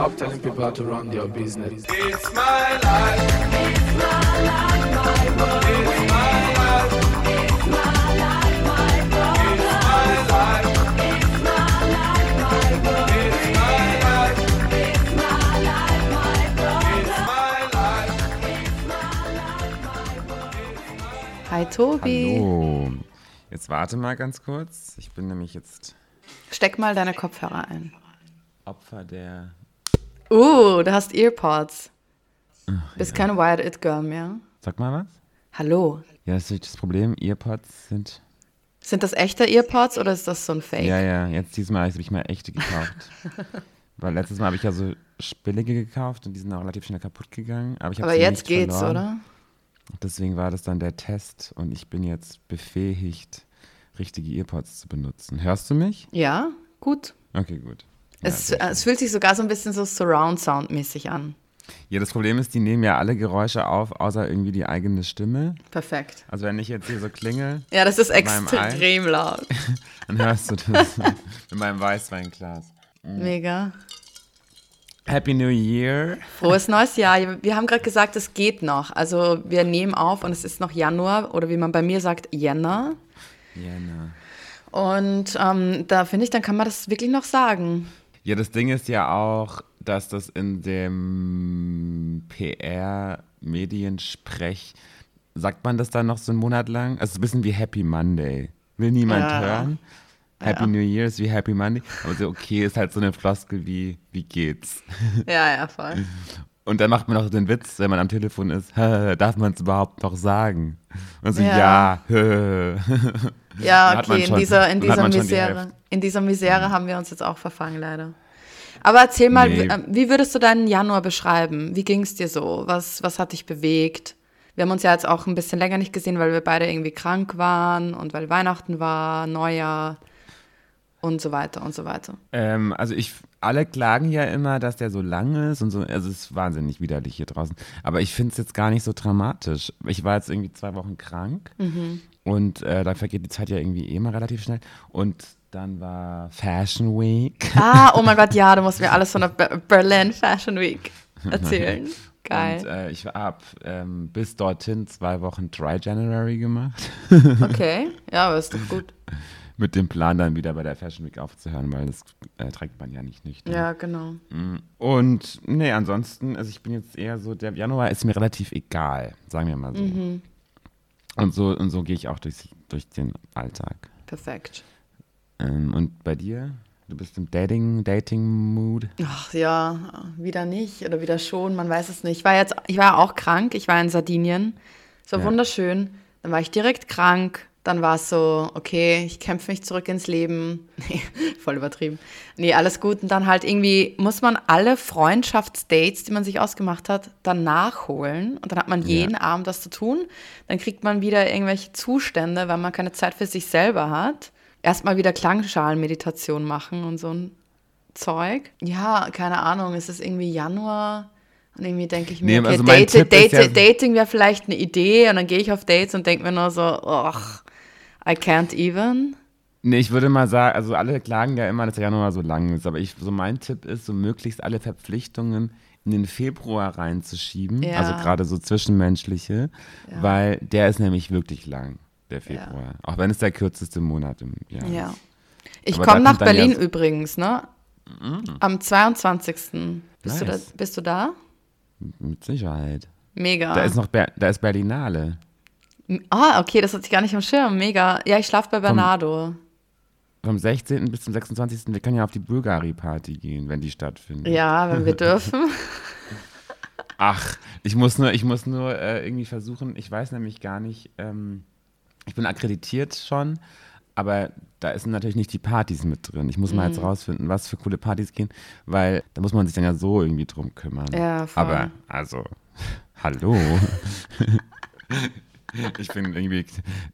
Stop telling people how to run their business. It's my life. It's my life, my world. It's my life. It's my life, my world. It's my life. It's my life, my world. It's my life. It's my life, my world. It's my life. It's my life, my world. Hi Tobi. Hallo. Jetzt warte mal ganz kurz. Ich bin nämlich jetzt Steck mal deine Kopfhörer ein. Opfer der. Uh, du hast Earpods. Bist keine Wired It Girl mehr. Sag mal was? Hallo. Ja, das ist das Problem. Earpods sind. Sind das echte Earpods oder ist das so ein Fake? Ja, ja, jetzt diesmal habe ich mal echte gekauft. Weil letztes Mal habe ich ja so billige gekauft und die sind auch relativ schnell kaputt gegangen. Aber, ich Aber jetzt geht's, verloren. oder? Deswegen war das dann der Test und ich bin jetzt befähigt, richtige Earpods zu benutzen. Hörst du mich? Ja, gut. Okay, gut. Ja, Es, äh, es fühlt sich sogar so ein bisschen so Surround-Sound-mäßig an. ja, das Problem ist, die nehmen ja alle Geräusche auf, außer irgendwie die eigene Stimme. Perfekt. Also wenn ich jetzt hier so klingel, Ja, das ist extrem laut. dann hörst du das mit meinem Weißweinglas. Mega. Happy New Year. Frohes neues Jahr. Wir haben gerade gesagt, es geht noch. Also wir nehmen auf und es ist noch Januar oder wie man bei mir sagt, Jänner. Jana. Und ähm, da finde ich, dann kann man das wirklich noch sagen. Ja, das Ding ist ja auch, dass das in dem PR-Mediensprech, sagt man das dann noch so einen Monat lang? Also ein bisschen wie Happy Monday. Will niemand Ja. hören. Happy Ja. New Year ist wie Happy Monday. Aber so, okay, ist halt so eine Floskel wie, wie geht's? Ja, ja, voll. Und dann macht man auch den Witz, wenn man am Telefon ist, darf man es überhaupt noch sagen? Und so, Ja. ja. Ja, okay, in dieser, in dieser die Misere. Hälfte. In dieser Misere haben wir uns jetzt auch verfangen, leider. Aber erzähl mal, Nee. wie, äh, wie würdest du deinen Januar beschreiben? Wie ging es dir so? Was, was hat dich bewegt? Wir haben uns ja jetzt auch ein bisschen länger nicht gesehen, weil wir beide irgendwie krank waren und weil Weihnachten war, Neujahr und so weiter und so weiter. Ähm, also ich, alle klagen ja immer, dass der so lang ist und so. Also es ist wahnsinnig widerlich hier draußen. Aber ich finde es jetzt gar nicht so dramatisch. Ich war jetzt irgendwie zwei Wochen krank und äh, dann vergeht die Zeit ja irgendwie eh mal relativ schnell. Und dann war Fashion Week. Ah, oh mein Gott, ja, du musst mir alles von der Be- Berlin Fashion Week erzählen. Geil. Und äh, ich habe ähm, bis dorthin zwei Wochen Dry January gemacht. Okay, ja, aber ist doch gut. Mit dem Plan, dann wieder bei der Fashion Week aufzuhören, weil das äh, trägt man ja nicht nüchtern. Ja, genau. Und nee, ansonsten, also ich bin jetzt eher so, der Januar ist mir relativ egal, sagen wir mal so. Mhm. Und so, und so gehe ich auch durch, durch den Alltag. Perfekt. Ähm, und bei dir? Du bist im Dating, Dating-Mood? Ach ja, wieder nicht oder wieder schon, man weiß es nicht. Ich war jetzt, ich war auch krank, ich war in Sardinien. Es war Ja. wunderschön. Dann war ich direkt krank. Dann war es so, okay, ich kämpfe mich zurück ins Leben. Nee, voll übertrieben. Nee, alles gut. Und dann halt irgendwie muss man alle Freundschaftsdates, die man sich ausgemacht hat, dann nachholen. Und dann hat man jeden Abend das zu tun. Dann kriegt man wieder irgendwelche Zustände, weil man keine Zeit für sich selber hat. Erstmal wieder Klangschalenmeditation machen und so ein Zeug. Ja, keine Ahnung, es ist irgendwie Januar und irgendwie denke ich mir, Nee, okay, also date, date, ja- Dating wäre vielleicht eine Idee und dann gehe ich auf Dates und denke mir nur so, ach, I can't even. Nee, ich würde mal sagen, also alle klagen ja immer, dass der Januar so lang ist, aber ich, so mein Tipp ist, so möglichst alle Verpflichtungen in den Februar reinzuschieben, Ja. also gerade so zwischenmenschliche, weil der ist nämlich wirklich lang, der Februar. Auch wenn es der kürzeste Monat im Jahr Ja. ist. Ich Aber komme nach ja Berlin übrigens, ne? Am 22. Bist, du da, Nice. bist du da? Mit Sicherheit. Mega. Da ist noch Ber da ist Berlinale. Ah, okay, das hatte ich gar nicht am Schirm. Mega. Ja, ich schlafe bei Bernardo. Vom 16. bis zum 26. Wir können ja auf die Bulgari-Party gehen, wenn die stattfindet. Ja, wenn wir dürfen. Ach, ich muss nur, ich muss nur äh, irgendwie versuchen, ich weiß nämlich gar nicht, ähm, ich bin akkreditiert schon, aber da sind natürlich nicht die Partys mit drin. Ich muss mal Mhm. jetzt rausfinden, was für coole Partys gehen, weil da muss man sich dann ja so irgendwie drum kümmern. Ja, voll. Aber, also, hallo. ich bin irgendwie,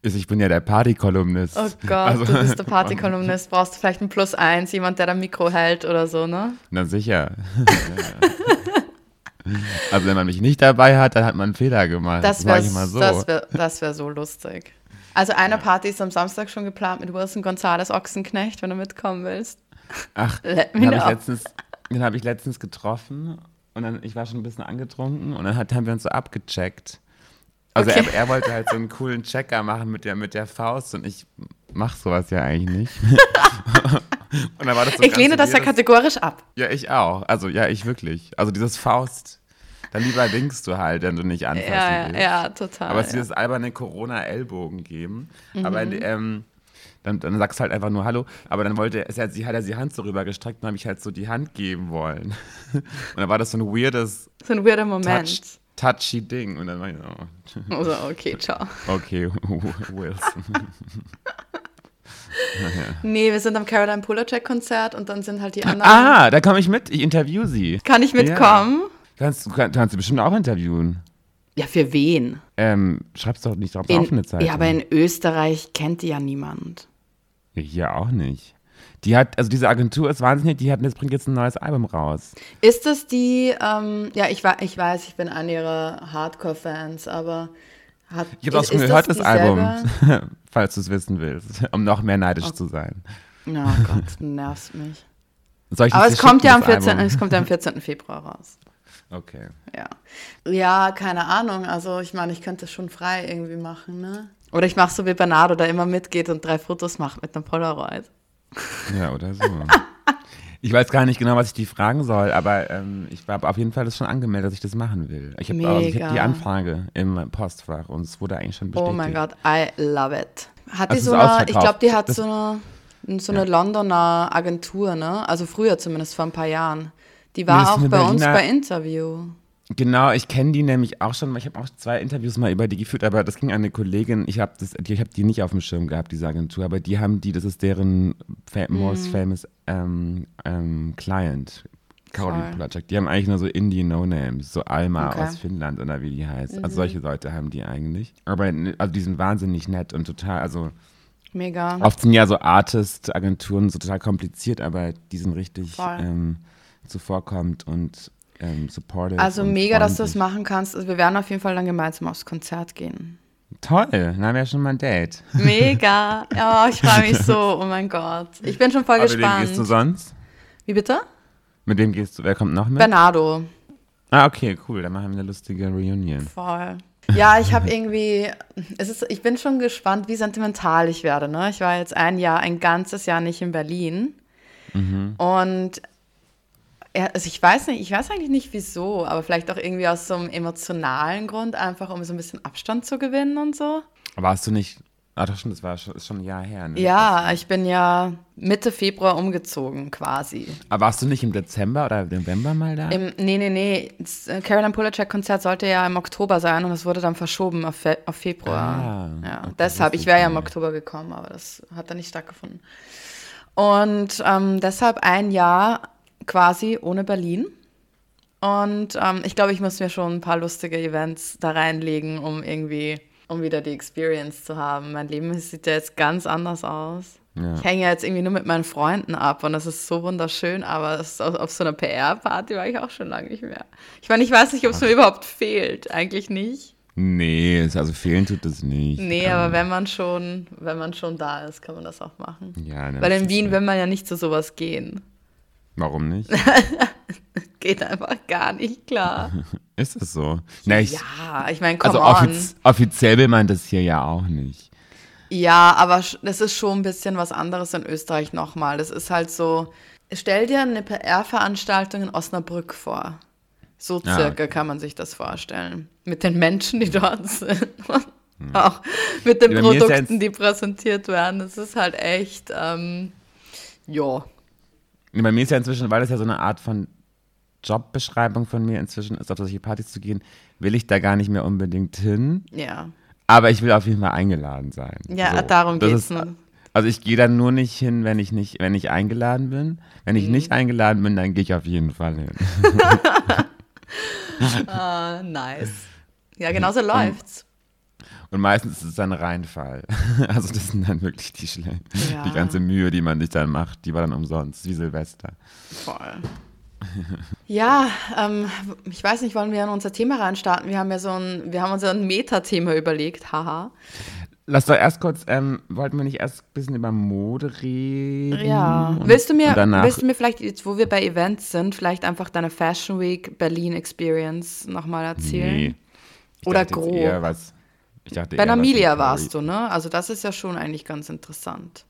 ich bin ja der Partykolumnist. Oh Gott, Also- du bist der Partykolumnist. Brauchst du vielleicht ein Plus eins, jemand, der da Mikro hält oder so, ne? Na sicher. also wenn man mich nicht dabei hat, dann hat man einen Fehler gemacht. Das sag wäre so. das wär, das wär so lustig. Also eine Party ist am Samstag schon geplant mit Wilson Gonzales Ochsenknecht, wenn du mitkommen willst. Ach, me habe ich letztens, Den habe ich letztens getroffen und dann, ich war schon ein bisschen angetrunken und dann hat, haben wir uns so abgecheckt. Also Okay. er, er wollte halt so einen coolen Checker machen mit der, mit der Faust und ich mach sowas ja eigentlich nicht. und dann war das so Ich lehne das ja kategorisch ab. Ja, ich auch. Also ja, ich wirklich. Also dieses Faust, dann lieber winkst du halt, wenn du nicht anfassen Ja, ja, willst. ja, total. Aber es ja. dieses alberne Corona-Ellbogen geben. Mhm. Aber ähm, dann, dann sagst du halt einfach nur Hallo. Aber dann wollte er, sie hat er die Hand so rüber gestreckt und habe ich halt so die Hand geben wollen. und dann war das so ein weirdes so ein weirder Moment. Touch, touchy Ding. Und dann war ich so, Also, okay, ciao. okay, Wilson. Nee, wir sind am Caroline Polacek-Konzert und dann sind halt die anderen. ah, da komme ich mit. Ich interview sie. Kann ich mitkommen? Kannst, du kann, kannst du bestimmt auch interviewen. Ja, für wen? Ähm, schreib's doch nicht drauf In, auf eine Zeit. ja, aber in Österreich kennt die ja niemand. Ja, hier auch nicht. Die hat, also diese Agentur ist wahnsinnig, die hat, das bringt jetzt ein neues Album raus. Ist das die, ähm, ja, ich, ich weiß, ich bin einer ihrer Hardcore-Fans, aber hat, Ich habe auch schon gehört, das, Album, dieselbe? falls du es wissen willst, um noch mehr neidisch zu sein. Oh Gott, du nervst mich. Soll ich Aber das es kommt, ja am das 14, Album? es kommt ja am 14. Februar raus. Okay. Ja. Ja, keine Ahnung. Also ich meine, ich könnte es schon frei irgendwie machen, ne? Oder ich mache so wie Bernardo, der immer mitgeht und drei Fotos macht mit einem Polaroid. Ja, oder so. Ich weiß gar nicht genau, was ich die fragen soll, aber ähm, ich habe auf jeden Fall das schon angemeldet, dass ich das machen will. Ich habe also hab die. Anfrage im Postfach und es wurde eigentlich schon Oh bestätigt. mein Gott, I love it. Hat die Also so eine, ich glaube, die hat Das- so eine, so eine Londoner Agentur, ne? Also früher zumindest, vor ein paar Jahren. Die war auch bei uns Berliner- bei Interview. Genau, ich kenne die nämlich auch schon, weil ich habe auch zwei Interviews mal über die geführt, aber das ging an eine Kollegin, ich habe die, ich hab die nicht auf dem Schirm gehabt, diese Agentur, aber die haben die, das ist deren fa Mhm. most famous ähm, ähm, Client, Caroline Voll. Polacek. Die haben eigentlich nur so Indie-No-Names, so Alma Okay. Mhm. aus Finnland oder wie die heißt. Also solche Leute haben die eigentlich. Aber also die sind wahnsinnig nett und total, also Mega. oft sind ja so Artist-Agenturen so total kompliziert, aber die sind richtig ähm, zuvorkommend und ähm, supportive. Also und mega, dass du das freundlich. machen kannst. Also wir werden auf jeden Fall dann gemeinsam aufs Konzert gehen. Toll, dann haben wir ja schon mal ein Date. Mega. Ja, ich freue mich so. Oh mein Gott. Ich bin schon voll Aber mit wem gespannt. gehst du sonst? Wie bitte? Mit wem gehst du? Wer kommt noch mit? Bernardo. ah, okay, cool. Dann machen wir eine lustige Reunion. Voll. Ja, ich habe irgendwie, es ist, ich bin schon gespannt, wie sentimental ich werde. Ne? Ich war jetzt ein Jahr, ein ganzes Jahr nicht in Berlin. Und ja, also ich weiß nicht, ich weiß eigentlich nicht wieso, aber vielleicht auch irgendwie aus so einem emotionalen Grund, einfach um so ein bisschen Abstand zu gewinnen und so. Warst du nicht. Ah, doch schon, das war schon, ist schon ein Jahr her, ne? Ja, ich bin ja Mitte Februar umgezogen quasi. Aber warst du nicht im Dezember oder November mal da? Im, nee, nee, nee. Das äh, Caroline Polacek-Konzert sollte ja im Oktober sein und das wurde dann verschoben auf, Fe auf Februar. Ah, ja, okay, deshalb, ich wäre ja im. Oktober gekommen, aber das hat dann nicht stattgefunden. Und ähm, deshalb ein Jahr quasi ohne Berlin. Und ähm, ich glaube, ich muss mir schon ein paar lustige Events da reinlegen, um irgendwie, um wieder die Experience zu haben. Mein Leben sieht ja jetzt ganz anders aus. Ja. Ich hänge ja jetzt irgendwie nur mit meinen Freunden ab und das ist so wunderschön, aber das, auf, auf so einer PR-Party war ich auch schon lange nicht mehr. Ich meine, ich weiß nicht, ob es mir überhaupt fehlt. Eigentlich nicht. Nee, also fehlen tut es nicht. Nee, Ähm, aber wenn man schon, wenn man schon da ist, kann man das auch machen. Ja, ne, Weil das in Wien will man ja nicht zu sowas gehen. Warum nicht? Geht einfach gar nicht klar. ist es so? Na, ich, Ja, ich meine, also on. offiz offiziell will man das hier ja auch nicht. Ja, aber das ist schon ein bisschen was anderes in Österreich nochmal. Das ist halt so, stell dir eine PR-Veranstaltung in Osnabrück vor. So Ja, circa okay. kann man sich das vorstellen. Mit den Menschen, die dort sind. Und auch mit den Ja, ja Produkten, die präsentiert werden. Das ist halt echt, ähm, ja. Nee, Bei mir ist ja inzwischen, weil das ja so eine Art von Jobbeschreibung von mir inzwischen ist, auf solche Partys zu gehen, will ich da gar nicht mehr unbedingt hin. Ja, Aber ich will auf jeden Fall eingeladen sein. ja darum das geht's. ist- ne? Also ich gehe dann nur nicht hin, wenn ich nicht, wenn ich eingeladen bin. Wenn ich Mhm. nicht eingeladen bin, dann gehe ich auf jeden Fall hin. Ah, nice. Ja, genau so läuft's. Und meistens ist es dann Reinfall. Also das sind dann wirklich die Schle Ja. Die ganze Mühe, die man sich dann macht, die war dann umsonst, wie Silvester. Voll. Ja, ähm, ich weiß nicht, wollen wir in unser Thema reinstarten? Wir haben ja so ein, wir haben uns ja ein Metathema überlegt, haha. Lass doch erst kurz, ähm, wollten wir nicht erst ein bisschen über Mode reden? Ja. Und- Willst du mir, willst du mir vielleicht, jetzt wo wir bei Events sind, vielleicht einfach deine Fashion Week Berlin Experience nochmal erzählen? Nee. Ich Oder grob. Eher was, ich dachte Bei mit warst du, ne? Also das ist ja schon eigentlich ganz interessant.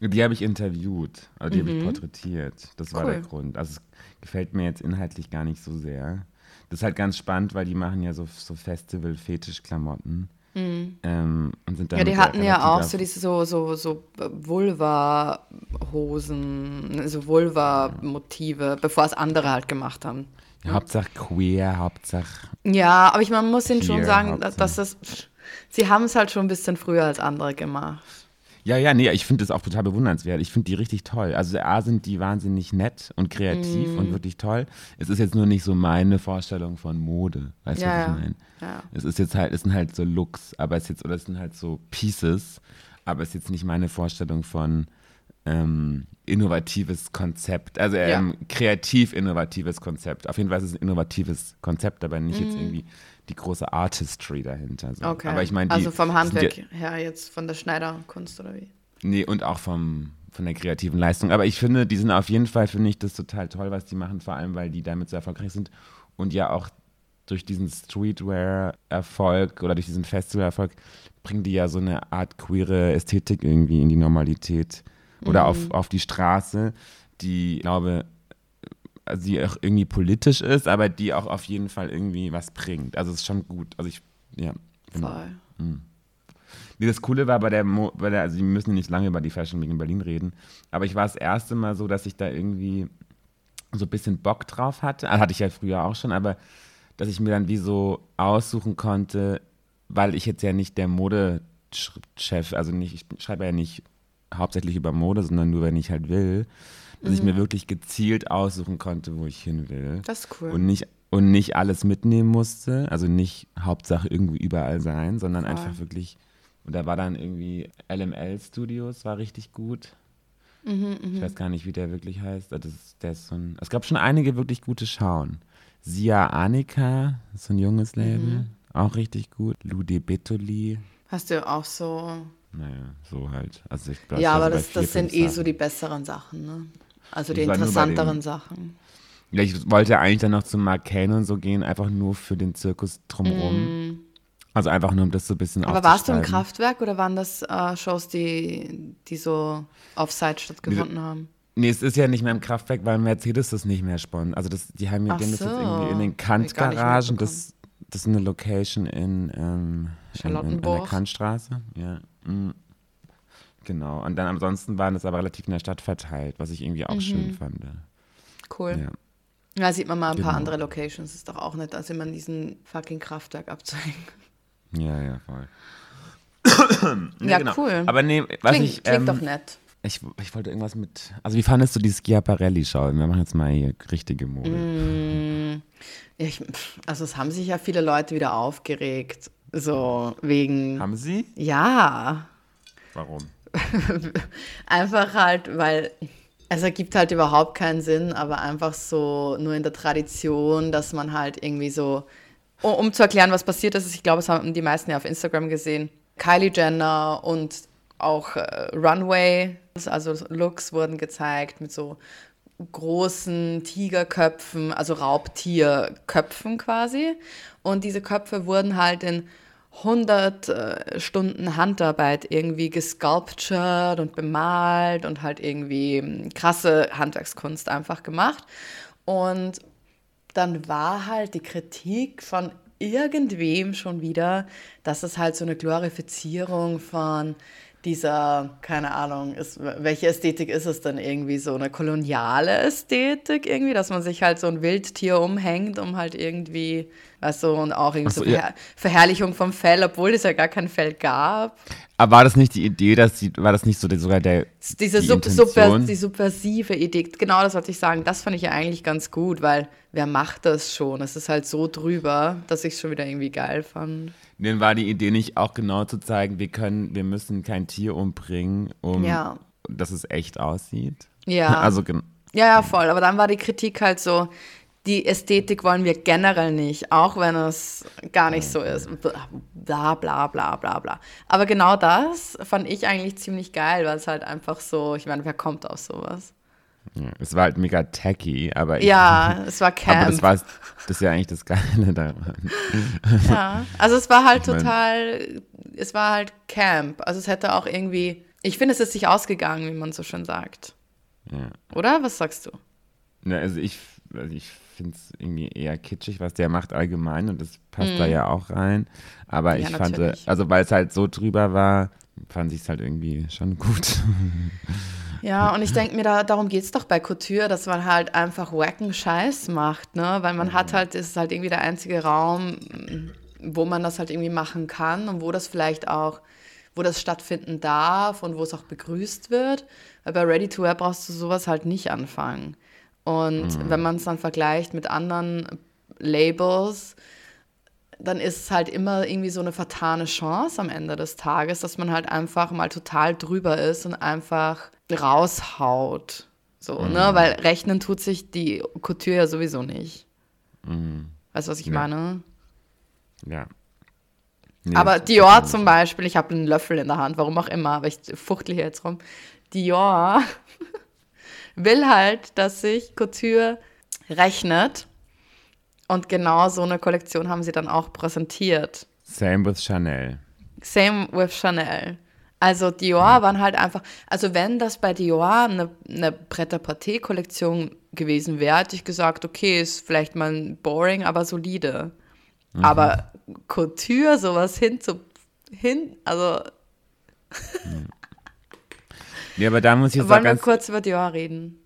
Die habe ich interviewt, also die habe ich porträtiert. Das war Mhm. Cool. der Grund. Also es gefällt mir jetzt inhaltlich gar nicht so sehr. Das ist halt ganz spannend, weil die machen ja so, so Festival-Fetisch-Klamotten. Ähm, und sind Mhm. Ja, damit die hatten ja auch so diese so, so, so Vulva-Hosen, so Vulva-Motive, bevor es andere halt gemacht haben. Ja, Hauptsache queer, Hauptsache. Ja, aber ich man muss ihnen schon sagen, Hauptsache. dass das. Sie haben es halt schon ein bisschen früher als andere gemacht. Ja, ja, nee, ich finde das auch total bewundernswert. Ich finde die richtig toll. Also A sind die wahnsinnig nett und kreativ Mhm. und wirklich toll. Es ist jetzt nur nicht so meine Vorstellung von Mode. Weißt du, Ja, was ja. ich meine? Ja. Es ist jetzt halt, es sind halt so Looks, aber es ist jetzt, oder es sind halt so Pieces, aber es ist jetzt nicht meine Vorstellung von ähm, innovatives Konzept, also Ja. ähm, kreativ innovatives Konzept. Auf jeden Fall ist es ein innovatives Konzept, aber nicht jetzt irgendwie die große Artistry dahinter. So. Mhm. Okay. Aber ich meine, die also vom Handwerk Ja, her jetzt, von der Schneiderkunst oder wie? nee, und auch vom, von der kreativen Leistung. Aber ich finde, die sind auf jeden Fall, finde ich das total toll, was die machen, vor allem, weil die damit so erfolgreich sind und ja auch durch diesen Streetwear-Erfolg oder durch diesen Festival-Erfolg bringen die ja so eine Art queere Ästhetik irgendwie in die Normalität oder auf, auf die Straße, die, ich glaube, also die auch irgendwie politisch ist, aber die auch auf jeden Fall irgendwie was bringt. Also es ist schon gut. Also ich, ja. genau. Voll. Nee, das Coole war bei der, Mo bei der, also wir müssen nicht lange über die Fashion Week in Berlin reden, aber ich war das erste Mal so, dass ich da irgendwie so ein bisschen Bock drauf hatte. Also hatte ich ja früher auch schon, aber dass ich mir dann wie so aussuchen konnte, weil ich jetzt ja nicht der Modechef, also nicht, ich schreibe ja nicht hauptsächlich über Mode, sondern nur, wenn ich halt will, dass ich mir wirklich gezielt aussuchen konnte, wo ich hin will. Das ist cool. Und nicht, und nicht alles mitnehmen musste, also nicht Hauptsache irgendwo überall sein, sondern einfach wirklich, und da war dann irgendwie LML Studios, war richtig gut. Mhm, ich weiß gar nicht, wie der wirklich heißt. Das ist, der ist so ein, es gab schon einige wirklich gute Schauen. Sia Anika, so ein junges Label, Mhm. auch richtig gut. Lude Betoli, Hast du auch so. naja, so halt. Also ich glaub, ja, war aber das, das sind eh so die besseren Sachen, ne? Also die interessanteren dem- Sachen. Ja, ich wollte eigentlich dann noch zum Mark Kane und so gehen, einfach nur für den Zirkus drumherum. Also einfach nur, um das so ein bisschen. Aber warst du im. Kraftwerk oder waren das äh, Shows, die, die so off-site stattgefunden haben? Nee, es ist ja nicht mehr im Kraftwerk, weil Mercedes das nicht mehr sponsert. Also das, die haben ja haben das jetzt so. irgendwie in den Kant-Garagen. Das, das ist eine Location in, ähm, in, in, in der. Kantstraße. Ja. mm. Genau. Und dann ansonsten waren das aber relativ in der Stadt verteilt, was ich irgendwie auch Mhm. schön fand. Cool. Ja. Ja, sieht man mal ein paar Genau. andere Locations. Ist doch auch nett, als immer diesen fucking Kraftwerk abzuhängen. ja, ja, voll. Ja, genau. cool. Aber nee, was Klingt, ich, klingt ähm, doch nett. Ich, ich wollte irgendwas mit. Also, wie fandest du die Schiaparelli-Schau? Wir machen jetzt mal hier richtige Mode. Mm. Ich, also es haben sich ja viele Leute wieder aufgeregt. So wegen. Haben sie? Ja. Warum? Einfach halt, weil es ergibt halt überhaupt keinen Sinn, aber einfach so nur in der Tradition, dass man halt irgendwie so, um, um zu erklären, was passiert ist, ich glaube, es haben die meisten ja auf Instagram gesehen, Kylie Jenner und auch äh, Runway, also Looks wurden gezeigt mit so großen Tigerköpfen, also Raubtierköpfen quasi. Und diese Köpfe wurden halt in 100 äh, Stunden Handarbeit irgendwie gesculptured und bemalt und halt irgendwie ähm, krasse Handwerkskunst einfach gemacht. Und dann war halt die Kritik von irgendwem schon wieder, dass es halt so eine Glorifizierung von dieser, keine Ahnung, ist, welche Ästhetik ist es denn irgendwie? So eine koloniale Ästhetik irgendwie, dass man sich halt so ein Wildtier umhängt, um halt irgendwie, weißt du, und auch irgendwie so, so ja. Verher Verherrlichung vom Fell, obwohl es ja gar kein Fell gab. Aber war das nicht die Idee, dass sie, war das nicht so der, sogar der. Diese die sub super, Intention? die subversive Idee, genau das wollte ich sagen, das fand ich ja eigentlich ganz gut, weil wer macht das schon? Es ist halt so drüber, dass ich es schon wieder irgendwie geil fand. Dann war die Idee nicht auch genau zu zeigen, wir können, wir müssen kein Tier umbringen, um Ja. dass es echt aussieht. Ja. Also Ja, ja, voll. Aber dann war die Kritik halt so, die Ästhetik wollen wir generell nicht, auch wenn es gar nicht so ist. Bla bla bla bla bla. Aber genau das fand ich eigentlich ziemlich geil, weil es halt einfach so, ich meine, wer kommt auf sowas? Es war halt mega tacky, aber ich, Ja, es war aber Camp. das war das ist ja eigentlich das Geile daran. Ja, also es war halt Ich mein- total, es war halt Camp. Also es hätte auch irgendwie, ich finde, es ist sich ausgegangen, wie man so schön sagt. Ja. Oder? Was sagst du? Na, also ich, also ich finde es irgendwie eher kitschig, was der macht allgemein und das passt da ja auch rein. Aber Mhm. Ja, ich fand, natürlich. also weil es halt so drüber war, fand ich es halt irgendwie schon gut. Ja, und ich denke mir, da, darum geht es doch bei Couture, dass man halt einfach wacken Scheiß macht, ne? Weil man hat halt, es ist halt irgendwie der einzige Raum, wo man das halt irgendwie machen kann und wo das vielleicht auch, wo das stattfinden darf und wo es auch begrüßt wird. Weil bei Ready to Wear brauchst du sowas halt nicht anfangen. Und wenn man es dann vergleicht mit anderen Labels, dann ist es halt immer irgendwie so eine vertane Chance am Ende des Tages, dass man halt einfach mal total drüber ist und einfach raushaut. So, ne? Weil rechnen tut sich die Couture ja sowieso nicht. Weißt du, was ich Ja. meine? ja. Nee, aber Dior zum Beispiel, ich habe einen Löffel in der Hand, warum auch immer, aber ich fuchtel hier jetzt rum. Dior will halt, dass sich Couture rechnet. Und genau so eine Kollektion haben sie dann auch präsentiert. Same with Chanel. Same with Chanel. Also Dior waren halt einfach, also wenn das bei Dior eine, eine Pret-à-Porter-Kollektion gewesen wäre, hätte ich gesagt, okay, ist vielleicht mal boring, aber solide. Aber Couture, sowas hin zu, hin, also Ja, aber da muss ich jetzt wollen wir ganz, kurz über Dior reden?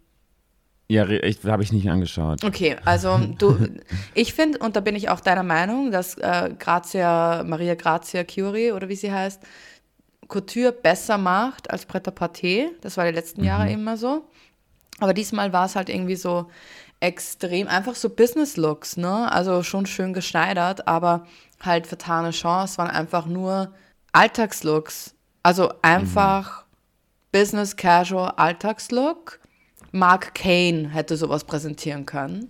Ja, ich habe ich nicht angeschaut. Okay, also du, ich finde, und da bin ich auch deiner Meinung, dass äh, Grazia, Maria Grazia Curie oder wie sie heißt, Couture besser macht als Pret-à-Porter. Das war die letzten Jahre immer so. Aber diesmal war es halt irgendwie so extrem, einfach so Business-Looks, ne? Also schon schön geschneidert, aber halt vertane Chance waren einfach nur Alltagslooks. Also einfach Business Casual Alltagslook. Mark Kane hätte sowas präsentieren können.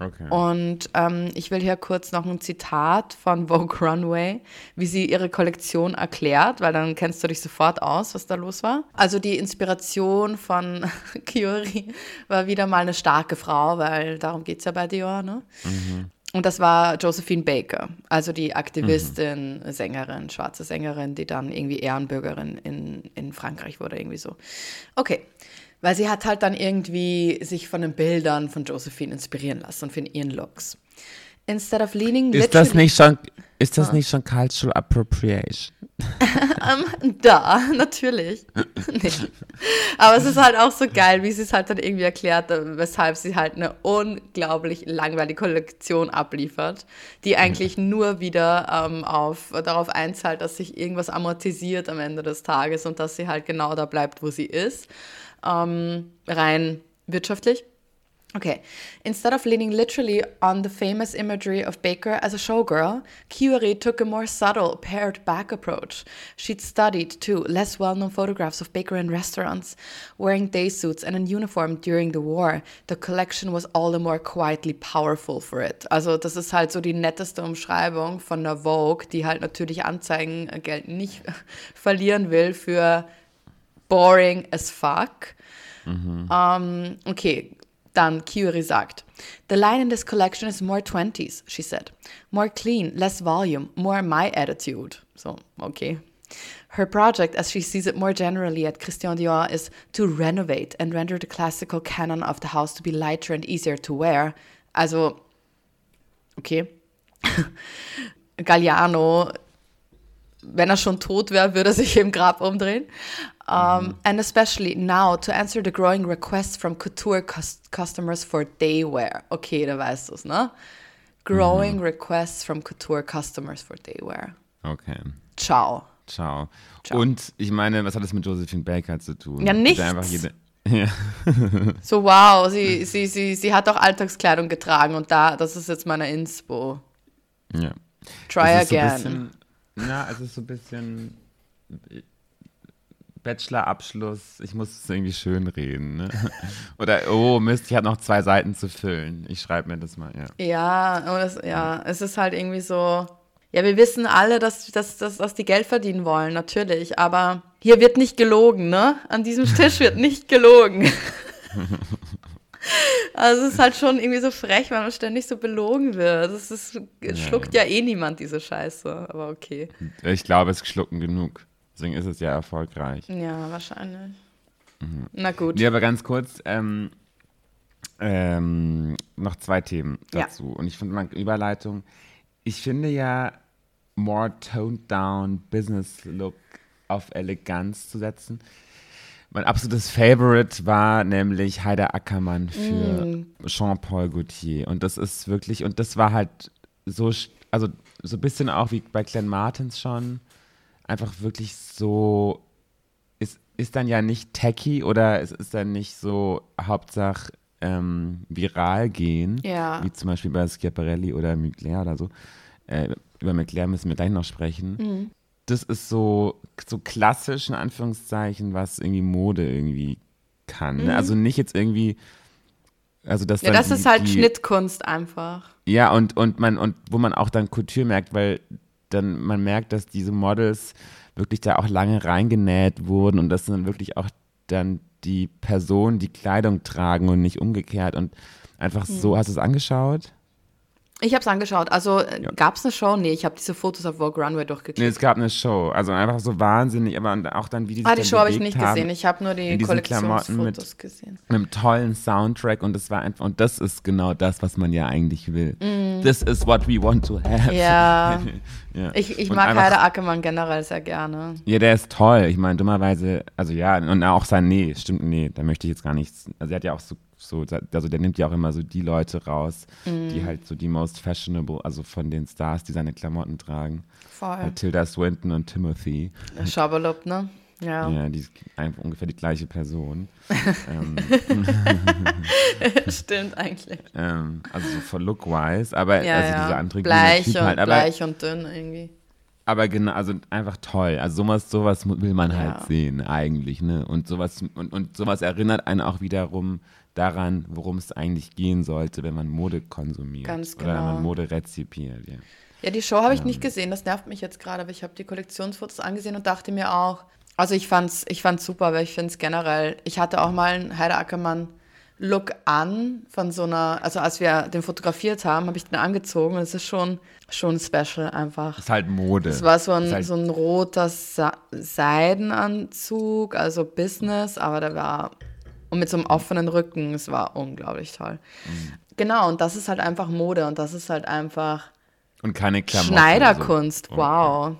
Okay. Und ähm, ich will hier kurz noch ein Zitat von Vogue Runway, wie sie ihre Kollektion erklärt, weil dann kennst du dich sofort aus, was da los war. Also die Inspiration von Kiori war wieder mal eine starke Frau, weil darum geht es ja bei Dior, ne? Und das war Josephine Baker, also die Aktivistin, Sängerin, schwarze Sängerin, die dann irgendwie Ehrenbürgerin in, in Frankreich wurde, irgendwie so. Okay, weil sie hat halt dann irgendwie sich von den Bildern von Josephine inspirieren lassen und von ihren Looks. Instead of leaning ist das nicht schon, ist das nicht schon Cultural Appropriation? Da, natürlich. nee. Aber es ist halt auch so geil, wie sie es halt dann irgendwie erklärt, äh, weshalb sie halt eine unglaublich langweilige Kollektion abliefert, die eigentlich nur wieder ähm, auf, darauf einzahlt, dass sich irgendwas amortisiert am Ende des Tages und dass sie halt genau da bleibt, wo sie ist. Ähm, rein wirtschaftlich. Okay. Instead of leaning literally on the famous imagery of Baker as a showgirl, Curie took a more subtle, pared back approach. She'd studied, too, less well known photographs of Baker in restaurants, wearing day suits and in uniform during the war. The collection was all the more quietly powerful for it. Also, das ist halt so die netteste Umschreibung von der Vogue, die halt natürlich Anzeigengeld nicht verlieren will für boring as fuck. Um, okay, dann Curie sagt, The line in this collection is more 20s, she said. More clean, less volume, more my attitude. So, okay. Her project, as she sees it more generally at Christian Dior, is to renovate and render the classical canon of the house to be lighter and easier to wear. Also, okay. Galliano wenn er schon tot wäre, würde er sich im Grab umdrehen. Um, And especially now, to answer the growing requests from couture cus customers for daywear. Okay, da weißt du es, ne? Growing requests from couture customers for daywear. Okay. Ciao. Ciao. Ciao. Und ich meine, was hat das mit Josephine Baker zu tun? Ja, nichts. Ja. So, wow, sie, sie, sie, sie hat auch Alltagskleidung getragen und da, das ist jetzt meine Inspo. ja. Try ist so again. bisschen- Na, es ist so ein bisschen. Bachelorabschluss, ich muss es irgendwie schön reden. Ne? Oder, oh Mist, ich habe noch zwei Seiten zu füllen. Ich schreibe mir das mal, ja. Ja, das, ja, es ist halt irgendwie so. Ja, wir wissen alle, dass, dass, dass, dass die Geld verdienen wollen, natürlich. Aber hier wird nicht gelogen, ne? An diesem Tisch wird nicht gelogen. Also es ist halt schon irgendwie so frech, weil man ständig so belogen wird. Das ist, es schluckt ja eh niemand diese Scheiße, aber okay. Ich glaube, es schlucken genug. Deswegen ist es ja erfolgreich. Ja, wahrscheinlich. Na gut. Nee, aber ganz kurz, ähm, ähm, noch zwei Themen Ja. dazu. Und ich finde mal Überleitung. Ich finde ja, more toned down Business Look auf Eleganz zu setzen. Mein absolutes Favorite war nämlich Heider Ackermann für Mm. Jean-Paul Gaultier. Und das ist wirklich, und das war halt so, also so ein bisschen auch wie bei Glenn Martins schon, einfach wirklich so ist, ist dann ja nicht tacky oder es ist dann nicht so Hauptsache ähm, viral gehen, Ja. wie zum Beispiel bei Schiaparelli oder Mugler oder so. Äh, über Mugler müssen wir gleich noch sprechen. Mhm. Das ist so, so klassisch, in Anführungszeichen, was irgendwie Mode irgendwie kann. Ne? Also nicht jetzt irgendwie, also Mhm. Ja, das die, ist halt die, Schnittkunst einfach. ja, und, und man, und wo man auch dann Couture merkt, weil dann man merkt, dass diese Models wirklich da auch lange reingenäht wurden und das sind dann wirklich auch dann die Personen, die Kleidung tragen und nicht umgekehrt und einfach Mhm. so, hast du es angeschaut? Ich habe es angeschaut. Also äh, Ja. gab es eine Show? Nee, ich habe diese Fotos auf Vogue Runway Nee, durchgeklickt. es gab eine Show, also einfach so wahnsinnig, aber auch dann, wie die sich ah, die Show habe ich nicht haben, gesehen. Ich habe nur die Kollektionsfotos gesehen. mit einem tollen Soundtrack und das war einfach, und das ist genau das, was man ja eigentlich will. This is what we want to have. Mm. Ja. ja. Ich, ich Und mag einfach- Heider Ackermann generell sehr gerne. Ja, der ist toll. Ich meine, dummerweise, also ja, und auch sein Nee, stimmt, nee, da möchte ich jetzt gar nichts. Also er hat ja auch so, so, also der nimmt ja auch immer so die Leute raus, Mhm. die halt so die most fashionable, also von den Stars, die seine Klamotten tragen. Voll. Äh, Tilda Swinton und Timothy. Schaberlup, ne? Ja. Ja, die ist einfach ungefähr die gleiche Person. ähm, Stimmt eigentlich. ähm, also so von Look-wise, aber Ja, also ja. dieser andere bleich und halt, aber, bleich und dünn irgendwie. aber genau, also einfach toll. Also sowas, sowas will man Ja. halt sehen, eigentlich, ne? Und sowas, und, und sowas erinnert einen auch wiederum daran, worum es eigentlich gehen sollte, wenn man Mode konsumiert. Ganz Oder wenn genau. man Mode rezipiert, ja. Ja, die Show habe ich Ähm. nicht gesehen, das nervt mich jetzt gerade, aber ich habe die Kollektionsfotos angesehen und dachte mir auch, also ich fand's, ich fand's super, aber ich finde es generell, ich hatte auch mal einen Heide Ackermann Look an von so einer, also als wir den fotografiert haben, habe ich den angezogen und es ist schon, schon special einfach. Ist halt Mode. Es war so ein, halt, so ein roter Sa Seidenanzug, also Business, aber der war und mit so einem offenen Rücken, es war unglaublich toll. Mhm. Genau, und das ist halt einfach Mode und das ist halt einfach und keine Klamotten. Schneiderkunst, so. wow.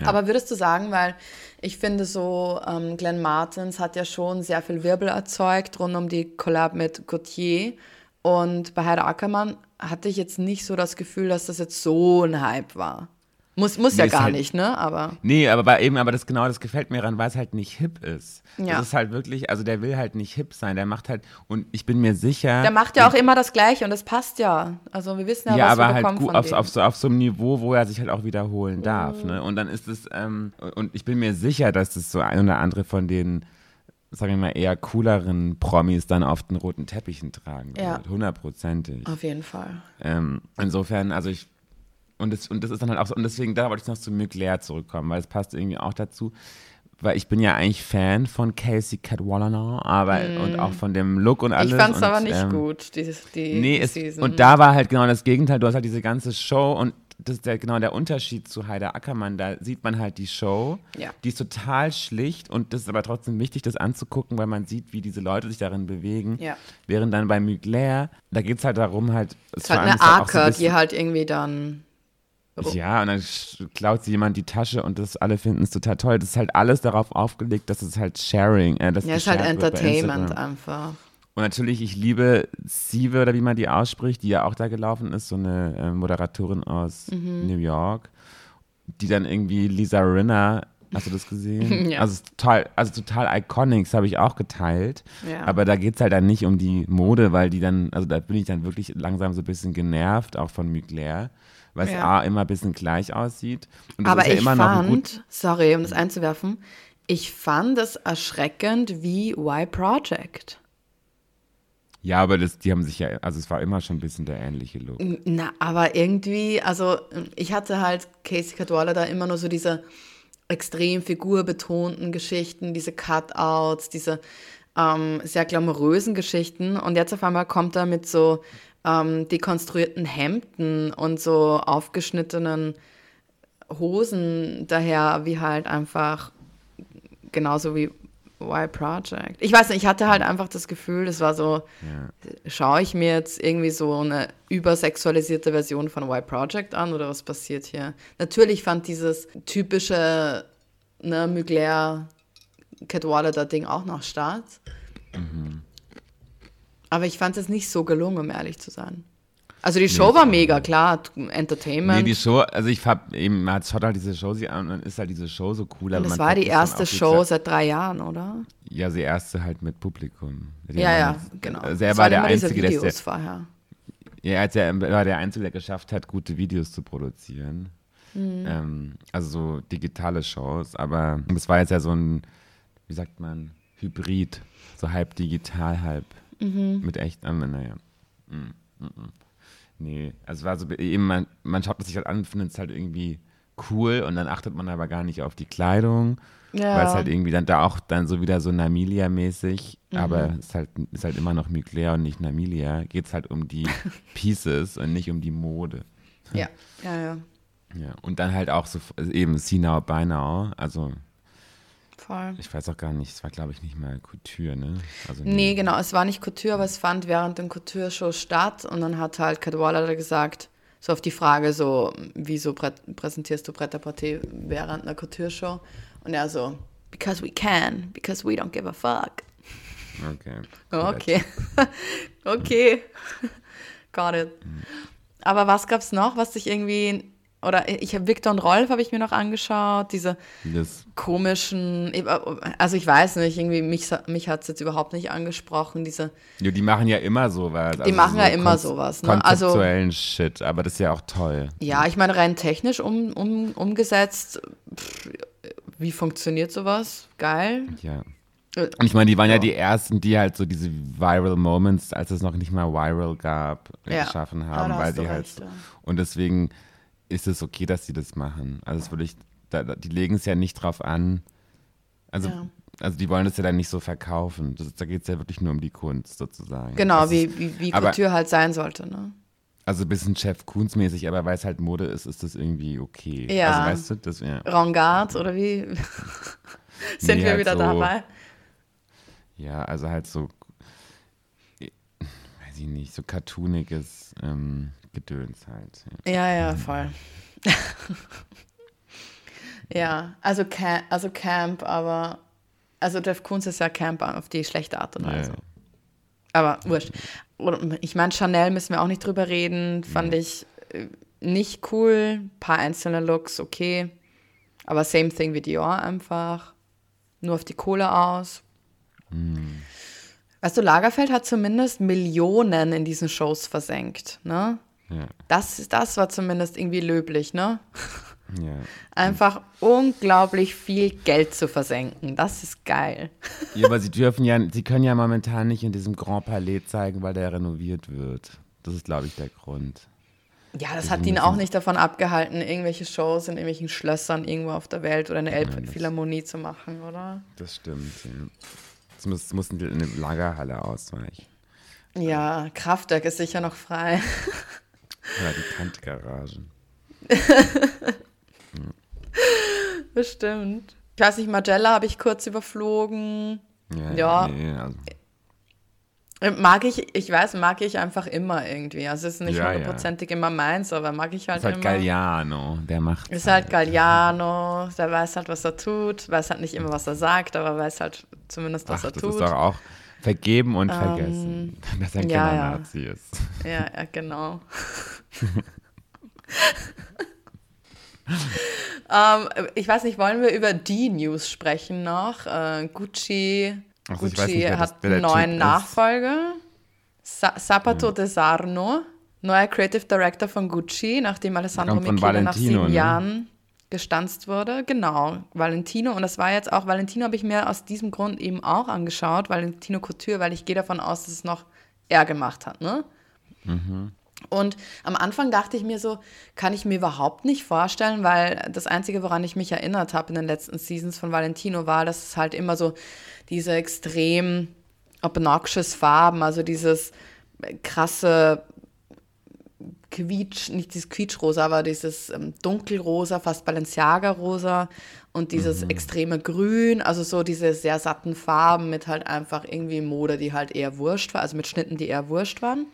Ja. Aber würdest du sagen, weil ich finde so, ähm, Glenn Martins hat ja schon sehr viel Wirbel erzeugt rund um die Collab mit Gautier und bei Heide Ackermann hatte ich jetzt nicht so das Gefühl, dass das jetzt so ein Hype war. Muss, muss Nee, ja gar halt- nicht, ne? Aber Nee, aber bei, eben, aber das genau, das gefällt mir daran, weil es halt nicht hip ist. Ja. Das ist halt wirklich, also der will halt nicht hip sein, der macht halt, und ich bin mir sicher. der macht ja auch immer das Gleiche und das passt ja. Also wir wissen ja, Ja, was aber wir halt bekommen gut, von auf, auf, so, auf so einem Niveau, wo er sich halt auch wiederholen darf. Ne? Und dann ist es, ähm, und ich bin mir sicher, dass das so ein oder andere von den, sagen wir mal, eher cooleren Promis dann auf den roten Teppichen tragen Ja. wird. Hundertprozentig. Auf jeden Fall. Ähm, insofern, also ich, und das, und das ist dann halt auch so, und deswegen, da wollte ich noch zu Mugler zurückkommen, weil es passt irgendwie auch dazu, weil ich bin ja eigentlich Fan von Casey Cadwallader, aber, und auch von dem Look und alles. Mm. ich fand es und, aber nicht ähm, gut, die, die, Nee, es, Season. und da war halt genau das Gegenteil. Du hast halt diese ganze Show und das ist der, genau der Unterschied zu Heider Ackermann. Da sieht man halt die Show. Ja. Die ist total schlicht und das ist aber trotzdem wichtig, das anzugucken, weil man sieht, wie diese Leute sich darin bewegen. Ja. Während dann bei Mugler, da geht es halt darum, halt. Es ist halt eine Arke, die halt irgendwie dann. Ja, und dann klaut sie jemand die Tasche und das alle finden es total toll. Das ist halt alles darauf aufgelegt, dass es halt Sharing, äh, dass Ja, ist halt Entertainment einfach. Und natürlich, ich liebe Sieve, oder wie man die ausspricht, die ja auch da gelaufen ist, so eine äh, Moderatorin aus Mhm. New York, die dann irgendwie Lisa Rinna, hast du das gesehen? Ja. Also, total, also total iconic, das habe ich auch geteilt. Ja. Aber da geht es halt dann nicht um die Mode, weil die dann, also da bin ich dann wirklich langsam so ein bisschen genervt, auch von Mugler, weil es Ja. A immer ein bisschen gleich aussieht. Und Aber ist ja ich immer noch ein gut, fand, sorry, um das einzuwerfen, Ich fand es erschreckend wie Y Project. Ja, aber das, die haben sich ja, also es war immer schon ein bisschen der ähnliche Look. Na, aber irgendwie, also ich hatte halt Casey Cadwallader da immer nur so diese extrem figurbetonten Geschichten, diese Cutouts, diese ähm, sehr glamourösen Geschichten. Und jetzt auf einmal kommt er mit so ähm, dekonstruierten Hemden und so aufgeschnittenen Hosen daher, wie halt einfach genauso wie Y Project. Ich weiß nicht, ich hatte halt einfach das Gefühl, das war so, schaue ich mir jetzt irgendwie so eine übersexualisierte Version von Y Project an oder was passiert hier? Natürlich fand dieses typische ne, Mugler Cadwallader Ding auch noch statt. Aber ich fand es nicht so gelungen, um ehrlich zu sein. Also die Show war mega, klar, Entertainment. Nee, die Show, also ich hab eben, man schaut halt diese Show sich an und dann ist halt diese Show so cool. Und das war die erste Show seit drei Jahren, oder? Ja, die erste halt mit Publikum. Die Ja, ja, jetzt- genau. Also er Es war der Einzige, der, vorher. ja, als er war der Einzige, der geschafft hat, gute Videos zu produzieren. Mhm. Ähm, also so digitale Shows, aber es war jetzt ja so ein, wie sagt man, Hybrid. So halb digital, halb Mhm. mit echt, ähm, naja. Mm, mm, mm. Nee, also war so eben, man, man schaut es sich halt an, findet es halt irgendwie cool und dann achtet man aber gar nicht auf die Kleidung. Ja. Weil es halt irgendwie dann da auch dann so wieder so Namilia-mäßig, Mhm. aber es ist halt, ist halt immer noch Mugler und nicht Namilia, geht es halt um die Pieces und nicht um die Mode. Ja, ja, ja. Ja, und dann halt auch so also eben See Now, Buy Now, also Voll. ich weiß auch gar nicht, es war glaube ich nicht mal Couture, ne? Also Nee, genau, es war nicht Couture, aber es fand während den Couture-Shows statt und dann hat halt Cadwallader gesagt, so auf die Frage so, wieso prä präsentierst du Pret-à-Porter während einer Couture-Show? Und er so, because we can, because we don't give a fuck. Okay. Oh, Okay. okay. Got it. Aber was gab's noch, was dich irgendwie, oder ich habe Victor und Rolf habe ich mir noch angeschaut, diese Das, komischen, also ich weiß nicht, irgendwie mich, mich hat es jetzt überhaupt nicht angesprochen, diese, ja, die machen ja immer sowas. Die machen ja immer sowas, ne? Also- Konzeptuellen Shit, aber das ist ja auch toll. ja, ich meine rein technisch um, um, umgesetzt, pff, wie funktioniert sowas? Geil. Ja. Äh, Und ich meine, die waren ja Ja. die ersten, die halt so diese Viral Moments, als es noch nicht mal viral gab, Ja. geschaffen Ja, haben, da weil sie halt recht, so, ja. und deswegen ist es okay, dass sie das machen. Also das würde ich, da, die legen es ja nicht drauf an. Also, Ja. also die wollen es ja dann nicht so verkaufen. Das, da geht es ja wirklich nur um die Kunst sozusagen. Genau, das wie, wie, wie Couture halt sein sollte, ne? also ein bisschen Chef Koons mäßig, aber weil es halt Mode ist, ist das irgendwie okay. Ja. Also weißt du, das ja. Rangard oder wie? Sind Nee, wir halt wieder so- dabei? Ja, also halt so, weiß ich nicht, so cartooniges ähm, Gedöns halt. Ja. Ja, ja, voll. ja, also, Camp, also Camp, aber also Jeff Koons ist ja Camp auf die schlechte Art und Weise. Ja. Aber wurscht. Ich meine, Chanel müssen wir auch nicht drüber reden. Fand ich äh, nicht cool. paar einzelne Looks, okay. Aber same thing wie Dior einfach. Nur auf die Kohle aus. Weißt du, Lagerfeld hat zumindest Millionen in diesen Shows versenkt, ne? Ja, Das, das war zumindest irgendwie löblich, ne? ja. Einfach unglaublich viel Geld zu versenken. Das ist geil. ja, aber sie dürfen ja, sie können ja momentan nicht in diesem Grand Palais zeigen, weil der renoviert wird. Das ist, glaube ich, der Grund. Ja, das hat ihn auch nicht davon abgehalten, irgendwelche Shows in irgendwelchen Schlössern irgendwo auf der Welt oder eine Elbphilharmonie zu machen, oder? Das stimmt, ja. Jetzt muss, mussten die in eine Lagerhalle ausweichen. Ja, Kraftwerk ist sicher noch frei. Oder die Kantgarage. Bestimmt. Ich weiß nicht, Magella habe ich kurz überflogen. Ja, Ja. Nee, also, Mag ich, ich weiß, mag ich einfach immer irgendwie. Also es ist nicht Ja, ja. hundertprozentig immer meins, aber mag ich halt ist halt immer. Galliano, der macht. Ist halt Galliano, der weiß halt, was er tut, weiß halt nicht immer, was er sagt, aber weiß halt zumindest, was Ach, er das tut. ist doch auch vergeben und vergessen, dass er ein ja, kleiner ja. Nazi ist. Ja, ja, genau. ähm, ich weiß nicht, wollen wir über die News sprechen noch? Äh, Gucci, Also Gucci nicht, hat einen neuen. Nachfolger. Sa Sabato De Sarno, neuer Creative Director von Gucci, nachdem Alessandro Michele nach sieben ne? Jahren gestanzt wurde. Genau, Valentino. Und das war jetzt auch, Valentino habe ich mir aus diesem Grund eben auch angeschaut, Valentino Couture, weil ich gehe davon aus, dass es noch er gemacht hat, ne? Und am Anfang dachte ich mir so, kann ich mir überhaupt nicht vorstellen, weil das Einzige, woran ich mich erinnert habe in den letzten Seasons von Valentino, war, dass es halt immer so diese extrem obnoxious Farben, also dieses krasse Quietsch, nicht dieses Quietschrosa, aber dieses ähm, dunkelrosa, fast Balenciaga-rosa und dieses extreme Grün, also so diese sehr satten Farben mit halt einfach irgendwie Mode, die halt eher wurscht war, also mit Schnitten, die eher wurscht waren.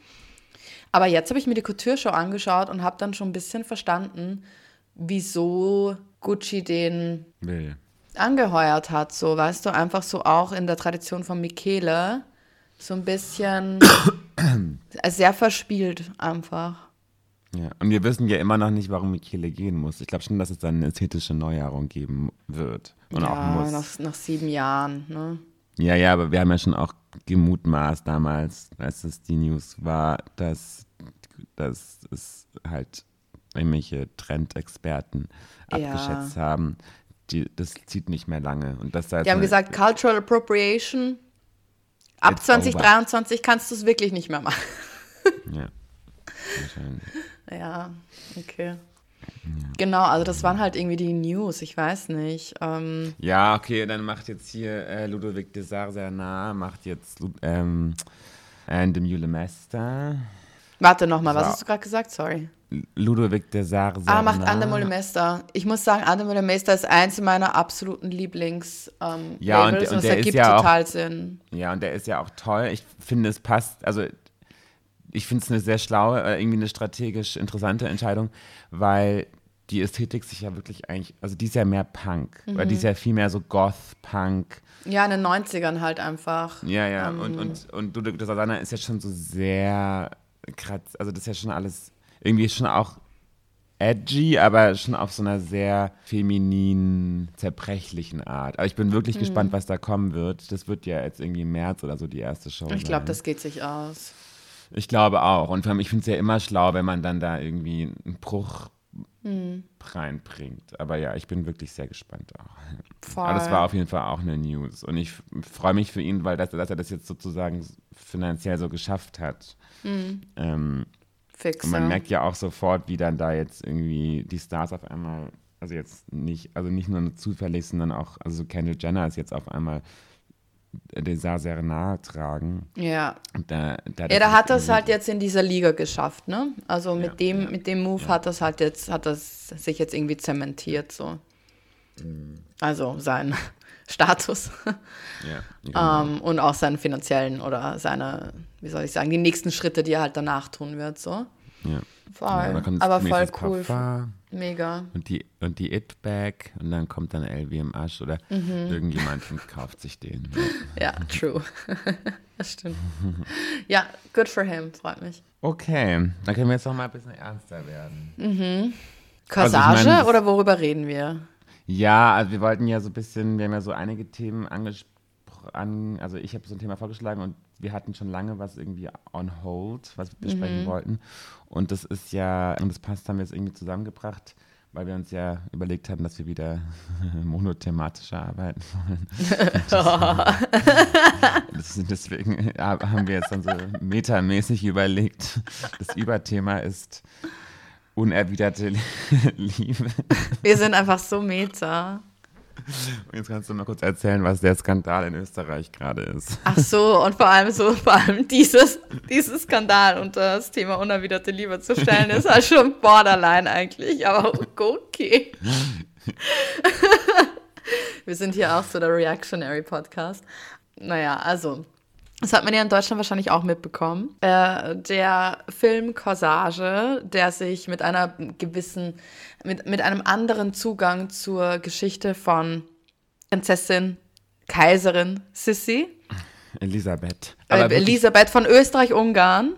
Aber jetzt habe ich mir die Couture-Show angeschaut und habe dann schon ein bisschen verstanden, wieso Gucci den Will. angeheuert hat. So, weißt du, einfach so auch in der Tradition von Michele. So ein bisschen sehr verspielt einfach. Ja. Und wir wissen ja immer noch nicht, warum Michele gehen muss. Ich glaube schon, dass es dann eine ästhetische Neuerung geben wird. Und auch ja, muss. nach, nach sieben Jahren. Ne? Ja, ja, aber wir haben ja schon auch gemutmaßt damals, als es die News war, dass, dass es halt irgendwelche Trendexperten Ja. abgeschätzt haben. Die, das zieht nicht mehr lange. Und das Die haben gesagt, Cultural Appropriation. Ab It's over. 2023 kannst du es wirklich nicht mehr machen. Ja, wahrscheinlich. Ja, okay. Genau, also das waren halt irgendwie die News, ich weiß nicht. Ähm, Ja, okay, dann macht jetzt hier äh, Ludovic de Sarzana, macht jetzt ähm, and dem Jule Mester. warte nochmal, was So. hast du gerade gesagt? Sorry. Ludovic de Sarzana. Ah, macht Andemole Mester. Ich muss sagen, Andemole Mester ist eins meiner absoluten Lieblings ähm, Ja, und Labels und und, der das ist ergibt ja auch- total Sinn. Ja, und der ist ja auch toll. Ich finde, es passt, also ich finde es eine sehr schlaue, äh, irgendwie eine strategisch interessante Entscheidung, weil die Ästhetik sich ja wirklich eigentlich, also die ist ja mehr Punk, weil Mhm. die ist ja viel mehr so Goth-Punk. Ja, in den 90ern halt einfach. Ja, ja, Ähm. und, und, und de Sarzana ist ja schon so sehr kratz, also das ist ja schon alles irgendwie schon auch edgy, aber schon auf so einer sehr femininen, zerbrechlichen Art. Aber ich bin Mhm. wirklich gespannt, was da kommen wird. Das wird ja jetzt irgendwie im März oder so die erste Show Ich glaube, das geht sich aus. Ich glaube auch. Und vor allem, ich finde es ja immer schlau, wenn man dann da irgendwie einen Bruch Hm. reinbringt. Aber ja, ich bin wirklich sehr gespannt auch. Voll. Aber das war auf jeden Fall auch eine News. Und ich freue mich für ihn, weil das, dass er das jetzt sozusagen finanziell so geschafft hat. Ähm, Fix. und man merkt ja auch sofort, wie dann da jetzt irgendwie die Stars auf einmal, also jetzt nicht, also nicht nur zufällig, sondern auch, also Kendall Jenner ist jetzt auf einmal den Saar sehr nahe tragen. Ja. Da, da Ja, da hat irgendwie- halt jetzt in dieser Liga geschafft, ne? Also mit Ja, dem, ja, mit dem Move hat das halt jetzt, hat das sich jetzt irgendwie zementiert, so. Mhm. Also sein Status Ja, genau. ähm, und auch seinen finanziellen oder seine, wie soll ich sagen, die nächsten Schritte, die er halt danach tun wird, so. Ja. Voll. Ja, Aber voll cool. Parfum Mega. und die, und die It-Bag und dann kommt dann LWM Asch oder Mhm. irgendjemand und kauft sich den. Ja, true. das stimmt. Ja, good for him, freut mich. Okay, dann können wir jetzt noch mal ein bisschen ernster werden. Corsage Also ich meine, das- oder worüber reden wir? Ja, also wir wollten ja so ein bisschen, wir haben ja so einige Themen angesprochen, an, also ich habe so ein Thema vorgeschlagen und wir hatten schon lange was irgendwie on hold, was wir besprechen wollten. Und das ist ja, und das passt, haben wir jetzt irgendwie zusammengebracht, weil wir uns ja überlegt haben, dass wir wieder monothematischer arbeiten wollen. Das, deswegen haben wir jetzt dann so metamäßig überlegt, das Überthema ist unerwiderte Liebe. Wir sind einfach so meta. Und jetzt kannst du mal kurz erzählen, was der Skandal in Österreich gerade ist. Ach so, und vor allem so, vor allem dieses, dieses Skandal unter das Thema unerwiderte Liebe zu stellen, ist halt schon borderline eigentlich, aber okay. Wir sind hier auch so der Reactionary Podcast. Naja, also, das hat man ja in Deutschland wahrscheinlich auch mitbekommen. Äh, der Film Corsage, der sich mit einer gewissen, mit, mit einem anderen Zugang zur Geschichte von Prinzessin, Kaiserin Sissi, Elisabeth. äh, Elisabeth von Österreich-Ungarn.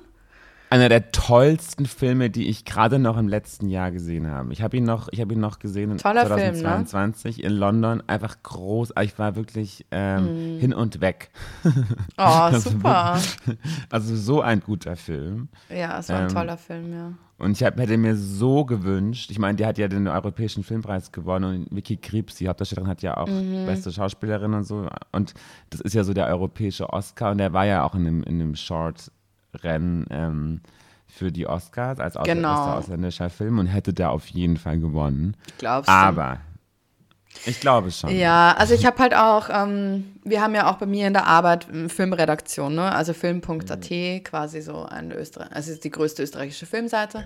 Einer der tollsten Filme, die ich gerade noch im letzten Jahr gesehen habe. Ich habe ihn noch, ich habe ihn noch gesehen in Toller Film, ne? 2022 in London. Einfach groß. Ich war wirklich ähm, hin und weg. Oh, Also super. Also so ein guter Film. Ja, es war ein Ähm, toller Film, ja. Und ich hab, hätte mir so gewünscht, ich meine, die hat ja den Europäischen Filmpreis gewonnen und Vicky Krieps, die Hauptdarstellerin, hat ja auch Mhm. beste Schauspielerin und so. Und das ist ja so der europäische Oscar und der war ja auch in dem, in dem Short-Rennen ähm, für die Oscars als aus Genau. ausländischer Film und hätte da auf jeden Fall gewonnen. Glaubst du? Aber ich glaube schon. Ja, also ich habe halt auch, ähm, wir haben ja auch bei mir in der Arbeit ähm, Filmredaktion, ne? also film.at, quasi so eine Österreich, also ist die größte österreichische Filmseite.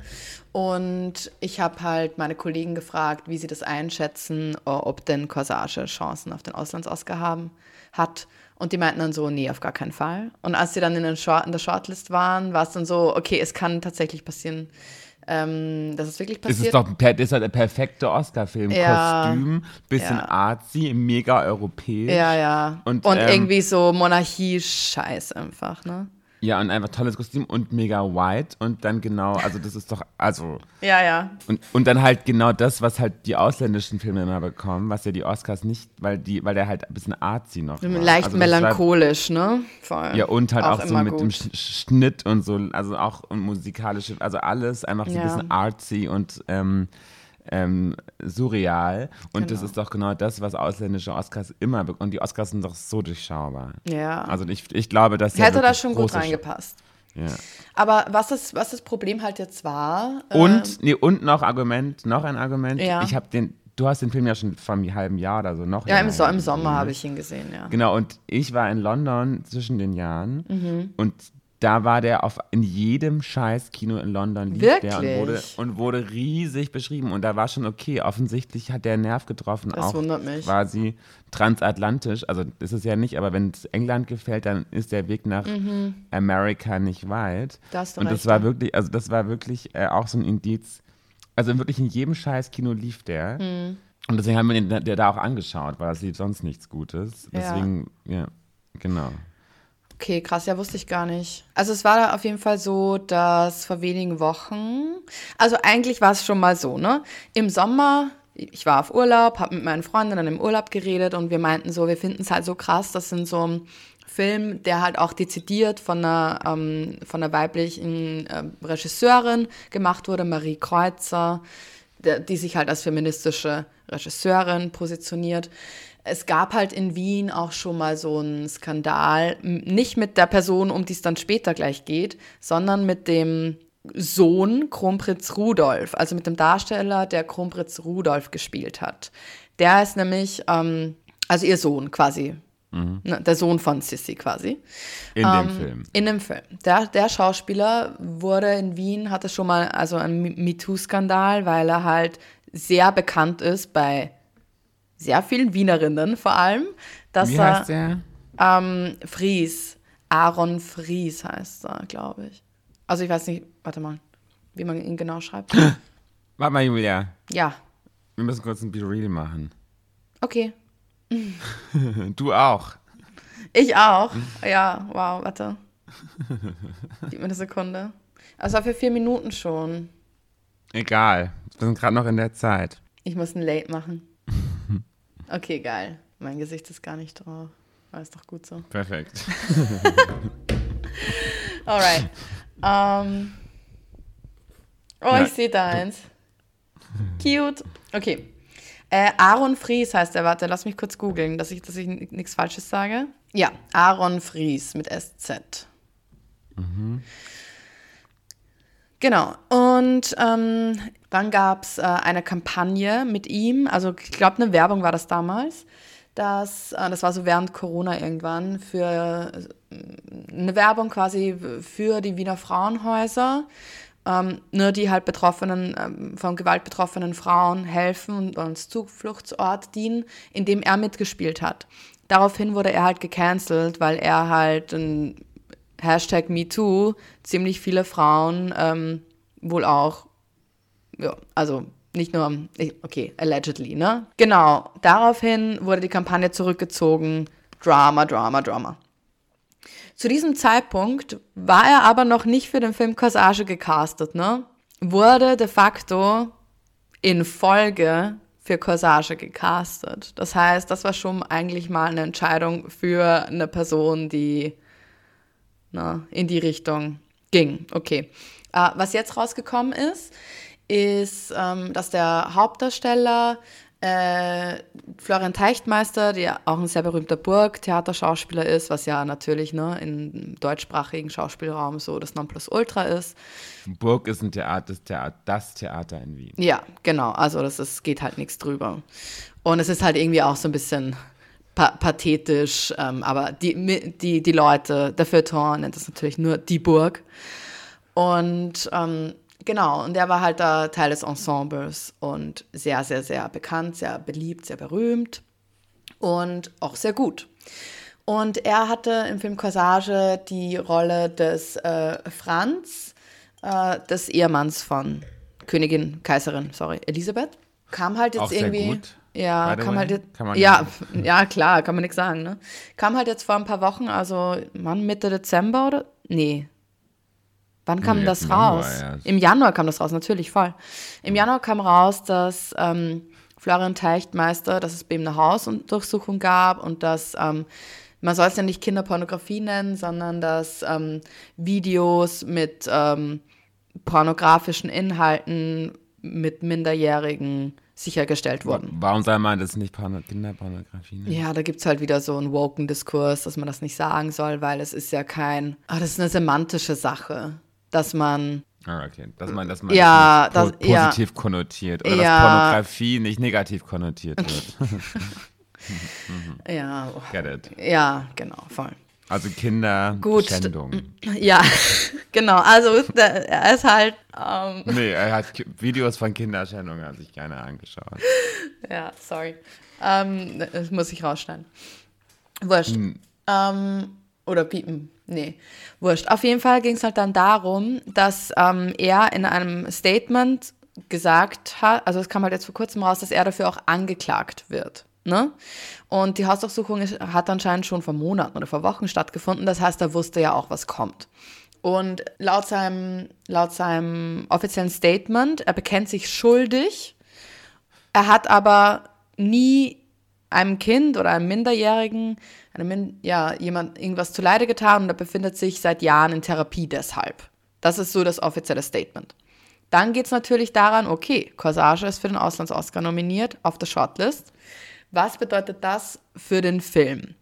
Und ich habe halt meine Kollegen gefragt, wie sie das einschätzen, o- ob denn Corsage Chancen auf den Auslands-Oscar haben, hat. Und die meinten dann so, nee, auf gar keinen Fall. Und als sie dann in, Short, in der Shortlist waren, war es dann so, okay, es kann tatsächlich passieren, ähm, dass es wirklich Es passiert. ist doch das ist halt der perfekte Oscar-Film. Ja. Kostüm, bisschen Ja. artsy, mega europäisch. ja, ja. Und, Und, ähm, irgendwie so Monarchie-Scheiß einfach, ne? Ja, und einfach tolles Kostüm und mega white und dann genau, also das ist doch, also, Ja, ja. und, und dann halt genau das, was halt die ausländischen Filme immer bekommen, was ja die Oscars nicht, weil die, weil der halt ein bisschen artsy noch war. Leicht Also das war- melancholisch, ne? Voll. Ja, und halt auch, so immer mit dem gut. Sch Schnitt und so, also auch und musikalische, also alles einfach so ein Ja. bisschen artsy und ähm, ähm, surreal. Und das Genau. ist doch genau das, was ausländische Oscars immer bekommen. Und die Oscars sind doch so durchschaubar. Ja. Also ich, ich glaube, dass der Hätte da schon gut reingepasst. Ja. Aber was das, was das Problem halt jetzt war. Und, nee, und noch Argument, noch ein Argument. Ja. Ich habe den, du hast den Film ja schon vor einem halben Jahr oder so noch. ja, im, so im Sommer habe ich ihn gesehen, ja. Genau, und ich war in London zwischen den Jahren Mhm. und da war der auf in jedem scheiß Kino in London lief der und Wirklich? wurde, und wurde riesig beschrieben und da war schon okay, offensichtlich hat der Nerv getroffen, Das auch wundert mich. quasi transatlantisch, also das ist ja nicht, aber wenn es England gefällt, dann ist der Weg nach Amerika nicht weit. Da hast du und recht, das war ja. wirklich, also das war wirklich äh, auch so ein Indiz, also wirklich in jedem scheiß Kino lief der. Hm. Und deswegen haben wir den der da auch angeschaut, weil es lief sonst nichts Gutes. Ja. Deswegen, ja, genau. Okay, krass, ja, wusste ich gar nicht. Also es war da auf jeden Fall so, dass vor wenigen Wochen, also eigentlich war es schon mal so, ne? Im Sommer, ich war auf Urlaub, habe mit meinen Freundinnen im Urlaub geredet und wir meinten so, wir finden es halt so krass, das sind so Film, der halt auch dezidiert von einer, ähm, von einer weiblichen ähm, Regisseurin gemacht wurde, Marie Kreuzer, der, die sich halt als feministische Regisseurin positioniert. Es gab halt in Wien auch schon mal so einen Skandal, nicht mit der Person, um die es dann später gleich geht, sondern mit dem Sohn Kronprinz Rudolf, also mit dem Darsteller, der Kronprinz Rudolf gespielt hat. Der ist nämlich, ähm, also ihr Sohn quasi, ne, der Sohn von Sissy quasi. In dem Ähm, Film. In dem Film. Der, der Schauspieler wurde in Wien, hatte schon mal also einen MeToo-Skandal, weil er halt sehr bekannt ist bei sehr vielen Wienerinnen vor allem, dass Wie er heißt der? ähm, Fries, Aaron Fries heißt er, glaube ich. Also ich weiß nicht, warte mal, wie man ihn genau schreibt. Warte mal, Julia. ja, Wir müssen kurz ein Be Real machen. okay. Du auch. Ich auch. Ja, wow, warte. Gib mir eine Sekunde. Also für vier Minuten schon. Egal. Wir sind gerade noch in der Zeit. Ich muss ein Late machen. Okay, geil. Mein Gesicht ist gar nicht drauf. Aber ist doch gut so. Perfekt. Alright. Ähm. oh, Ja, ich sehe da eins. Cute. Okay. Äh, Aaron Fries heißt er. Warte, lass mich kurz googeln, dass ich, dass ich nichts Falsches sage. Ja, Aaron Fries mit SZ. Genau. Und ähm, dann gab es äh, eine Kampagne mit ihm, also ich glaube, eine Werbung war das damals. Das, äh, das war so während Corona irgendwann für äh, eine Werbung quasi für die Wiener Frauenhäuser, ähm, nur die halt betroffenen, ähm, von Gewalt betroffenen Frauen helfen und als Zufluchtsort dienen, in dem er mitgespielt hat. Daraufhin wurde er halt gecancelt, weil er halt ein Hashtag MeToo ziemlich viele Frauen ähm, wohl auch, ja, also nicht nur, okay, allegedly, ne? Genau, daraufhin wurde die Kampagne zurückgezogen. Drama, Drama, Drama. Zu diesem Zeitpunkt war er aber noch nicht für den Film Corsage gecastet, ne? Wurde de facto in Folge für Corsage gecastet. Das heißt, das war schon eigentlich mal eine Entscheidung für eine Person, die na, in die Richtung ging. Okay. Äh, was jetzt rausgekommen ist, ist, ähm, dass der Hauptdarsteller äh, Florian Teichtmeister, der auch ein sehr berühmter Burgtheaterschauspieler ist, was ja natürlich ne, im deutschsprachigen Schauspielraum so das Nonplusultra ist. Burg ist ein Theater, das Theater, das Theater in Wien. Ja, genau. Also das ist, geht halt nichts drüber. Und es ist halt irgendwie auch so ein bisschen pa pathetisch, ähm, aber die, die, die Leute, der Feuilleton nennt das natürlich nur die Burg. Und ähm, genau, und der war halt da Teil des Ensembles und sehr, sehr, sehr bekannt, sehr beliebt, sehr berühmt und auch sehr gut. Und er hatte im Film Corsage die Rolle des äh, Franz, äh, des Ehemanns von Königin, Kaiserin, sorry, Elisabeth. Kam halt jetzt Auch sehr irgendwie. gut, Ja, kam way. halt jetzt. Kann man ja, nicht- ja, klar, kann man nichts sagen, ne? Kam halt jetzt vor ein paar Wochen, also Mann, Mitte Dezember oder? Nee. Wann kam Nee, das im Januar raus? erst. Im Januar kam das raus, natürlich, voll. Im Januar kam raus, dass ähm, Florian Teichtmeister, dass es bei ihm eine Hausdurchsuchung gab und dass ähm, man soll es ja nicht Kinderpornografie nennen, sondern dass ähm, Videos mit ähm, pornografischen Inhalten mit Minderjährigen sichergestellt wurden. Warum soll man das nicht Porno Kinderpornografie nennen? Ja, da gibt es halt wieder so einen woken Diskurs, dass man das nicht sagen soll, weil es ist ja kein, ah, das ist eine semantische Sache, dass man, Ah, okay. Dass man, dass man Ja, das nicht das- ja. positiv konnotiert oder Ja. dass Pornografie nicht negativ konnotiert wird. ja, oh, Get it. ja, genau, voll. Also Kinder, Gut. Schändung. Ja, genau, also er ist halt, ähm, Nee, er hat Videos von Kinderschändung, hat sich keiner angeschaut. ja, sorry, ähm, das muss ich rausschneiden. Wurscht. Ähm, oder piepen. Nee, wurscht. Auf jeden Fall ging es halt dann darum, dass ähm, er in einem Statement gesagt hat, also es kam halt jetzt vor kurzem raus, dass er dafür auch angeklagt wird. Ne? Und die Hausdurchsuchung hat anscheinend schon vor Monaten oder vor Wochen stattgefunden. Das heißt, er wusste ja auch, was kommt. Und laut seinem, laut seinem offiziellen Statement, er bekennt sich schuldig. Er hat aber nie einem Kind oder einem Minderjährigen, einem Min ja, jemand irgendwas zuleide getan und er befindet sich seit Jahren in Therapie deshalb. Das ist so das offizielle Statement. Dann geht es natürlich daran, okay, Corsage ist für den Auslands-Oscar nominiert auf der Shortlist. Was bedeutet das für den Film?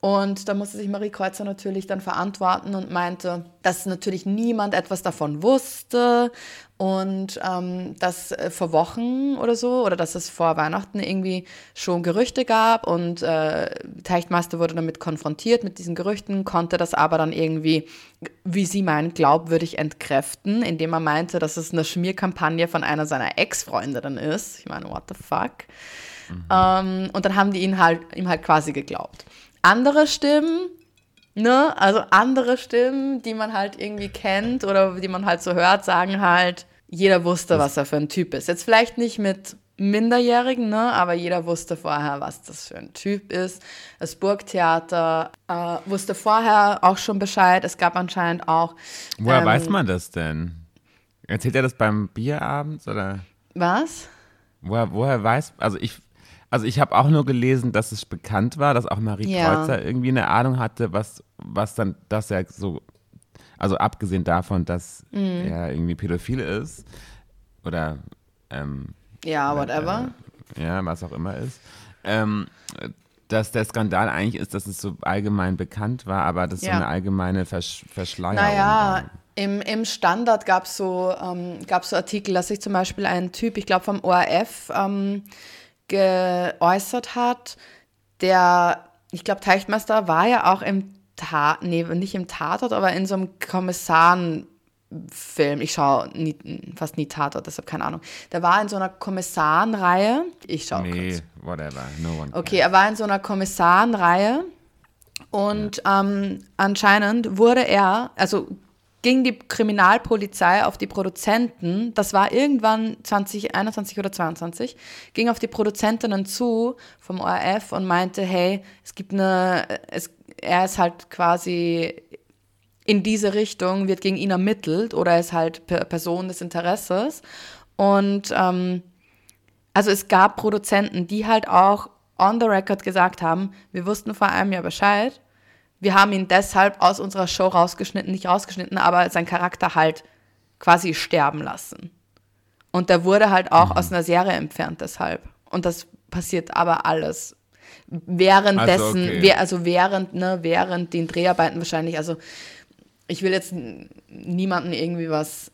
Und da musste sich Marie Kreuzer natürlich dann verantworten und meinte, dass natürlich niemand etwas davon wusste und ähm, dass äh, vor Wochen oder so oder dass es vor Weihnachten irgendwie schon Gerüchte gab und äh, Teichtmeister wurde damit konfrontiert mit diesen Gerüchten, konnte das aber dann irgendwie, wie sie meinen, glaubwürdig entkräften, indem er meinte, dass es eine Schmierkampagne von einer seiner Ex-Freundinnen ist. Ich meine, what the fuck? Ähm, und dann haben die ihn halt, ihm halt quasi geglaubt. Andere Stimmen, ne, also andere Stimmen, die man halt irgendwie kennt oder die man halt so hört, sagen halt, jeder wusste, was er für ein Typ ist. Jetzt vielleicht nicht mit Minderjährigen, ne, aber jeder wusste vorher, was das für ein Typ ist. Das Burgtheater äh, wusste vorher auch schon Bescheid. Es gab anscheinend auch. Woher ähm, weiß man das denn? Erzählt er das beim Bierabend oder Was? woher, woher weiß, also ich, also ich habe auch nur gelesen, dass es bekannt war, dass auch Marie Ja. Kreuzer irgendwie eine Ahnung hatte, was, was dann, dass er so, also abgesehen davon, dass Mhm. er irgendwie pädophil ist oder ähm, Ja, whatever. ja, was auch immer ist, ähm, dass der Skandal eigentlich ist, dass es so allgemein bekannt war, aber das Ja. so eine allgemeine Versch Verschleierung Naja, war. im, im Standard gab es so, ähm, gab's so Artikel, dass sich zum Beispiel ein Typ, ich glaube vom ORF, ähm, geäußert hat, der, ich glaube, Teichtmeister war ja auch im Tat, nee, nicht im Tatort, aber in so einem Kommissarenfilm. Ich schaue nie, fast nie Tatort, deshalb keine Ahnung. Der war in so einer Kommissarenreihe. Ich schaue kurz. Nee, whatever, no one Okay, er war in so einer Kommissarenreihe und ähm, anscheinend wurde er, also ging die Kriminalpolizei auf die Produzenten, das war irgendwann 2021 oder 22, ging auf die Produzentinnen zu vom ORF und meinte, hey, es gibt eine, es, er ist halt quasi in diese Richtung, wird gegen ihn ermittelt oder er ist halt Person des Interesses. Und ähm, also es gab Produzenten, die halt auch on the record gesagt haben, wir wussten vor einem Jahr Bescheid. Wir haben ihn deshalb aus unserer Show rausgeschnitten, nicht rausgeschnitten, aber sein Charakter halt quasi sterben lassen. Und der wurde halt auch aus einer Serie entfernt deshalb. Und das passiert aber alles währenddessen, Also, okay. wer- also während, ne, während den Dreharbeiten wahrscheinlich, also ich will jetzt n- niemandem irgendwie was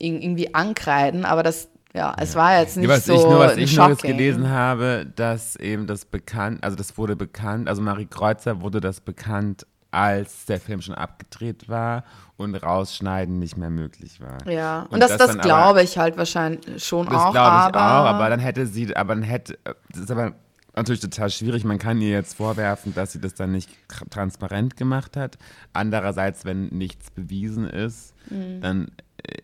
ir- irgendwie ankreiden, aber das, ja, es war jetzt nicht Ja, was so ich nur, was ich nur jetzt gelesen habe, dass eben das bekannt, also das wurde bekannt, also Marie Kreuzer wurde das bekannt, als der Film schon abgedreht war und rausschneiden nicht mehr möglich war. Ja, und, Und das, das das, aber- glaube ich halt wahrscheinlich schon Das auch, glaube ich aber, auch, aber dann hätte sie, aber dann hätte, das ist aber natürlich total schwierig. Man kann ihr jetzt vorwerfen, dass sie das dann nicht tra- transparent gemacht hat. Andererseits, wenn nichts bewiesen ist, Mhm. dann äh,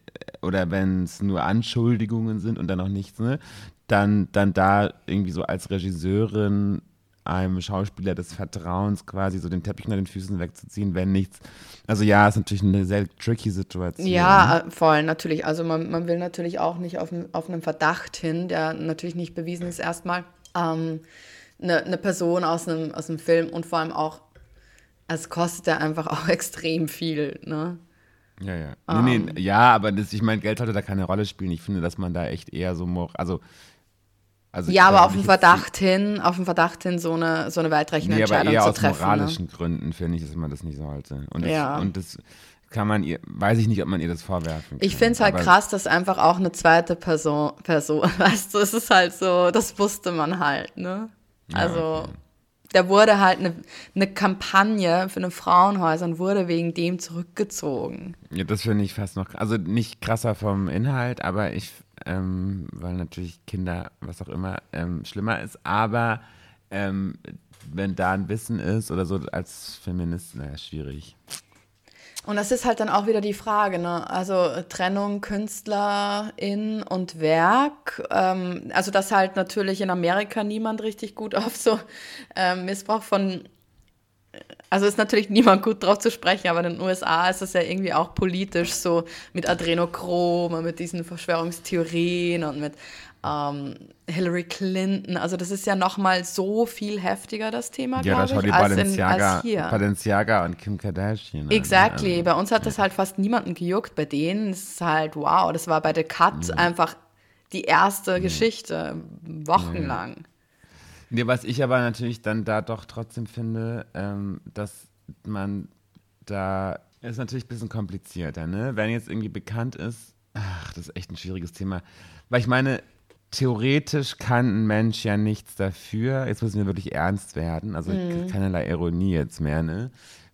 oder wenn es nur Anschuldigungen sind und dann noch nichts, ne, dann, dann da irgendwie so als Regisseurin einem Schauspieler des Vertrauens quasi so den Teppich unter den Füßen wegzuziehen, wenn nichts. Also ja, ist natürlich eine sehr tricky Situation. Ja, äh, voll, natürlich. Also man, man will natürlich auch nicht auf, auf einen Verdacht hin, der natürlich nicht bewiesen ist erstmal, ähm, eine, eine Person aus einem, aus einem Film und vor allem auch, es kostet ja einfach auch extrem viel, ne? Ja, ja. Ähm. Nee, nee, ja, aber das, ich meine, Geld sollte da keine Rolle spielen. Ich finde, dass man da echt eher so, also, also Ja, aber auf den Verdacht hin, auf den Verdacht hin, so eine, so eine weitreichende Nee, aber Entscheidung eher zu aus treffen. Ne? moralischen Gründen finde ich, dass man das nicht sollte. Und das, Ja. und das kann man ihr, weiß ich nicht, ob man ihr das vorwerfen kann. Ich finde es halt krass, dass einfach auch eine zweite Person, Person, weißt du, es ist halt so, das wusste man halt, ne? Also, okay. Da wurde halt eine, eine Kampagne für eine Frauenhäuser und wurde wegen dem zurückgezogen. Ja, das finde ich fast noch, also nicht krasser vom Inhalt, aber ich, ähm, weil natürlich Kinder, was auch immer, ähm, schlimmer ist, aber ähm, wenn da ein Wissen ist oder so als Feminist, naja, schwierig. Und das ist halt dann auch wieder die Frage, ne? Also Trennung Künstlerin und Werk. Ähm, also dass halt natürlich in Amerika niemand richtig gut auf so ähm, Missbrauch von also ist natürlich niemand gut drauf zu sprechen, aber in den USA ist das ja irgendwie auch politisch so mit Adrenochrom und mit diesen Verschwörungstheorien und mit ähm, Hillary Clinton. Also das ist ja noch mal so viel heftiger, das Thema, Ja, glaube ich, als, in, Balenciaga, als hier. Balenciaga und Kim Kardashian an. Exactly. Also, Bei uns hat das halt fast niemanden gejuckt. Bei denen ist es halt, wow, das war bei The Cut einfach die erste Geschichte, wochenlang. Nee, was ich aber natürlich dann da doch trotzdem finde, ähm, dass man da ist natürlich ein bisschen komplizierter, ne? Wenn jetzt irgendwie bekannt ist, ach, das ist echt ein schwieriges Thema. Weil ich meine, theoretisch kann ein Mensch ja nichts dafür, jetzt müssen wir wirklich ernst werden, also keinerlei Ironie jetzt mehr, ne?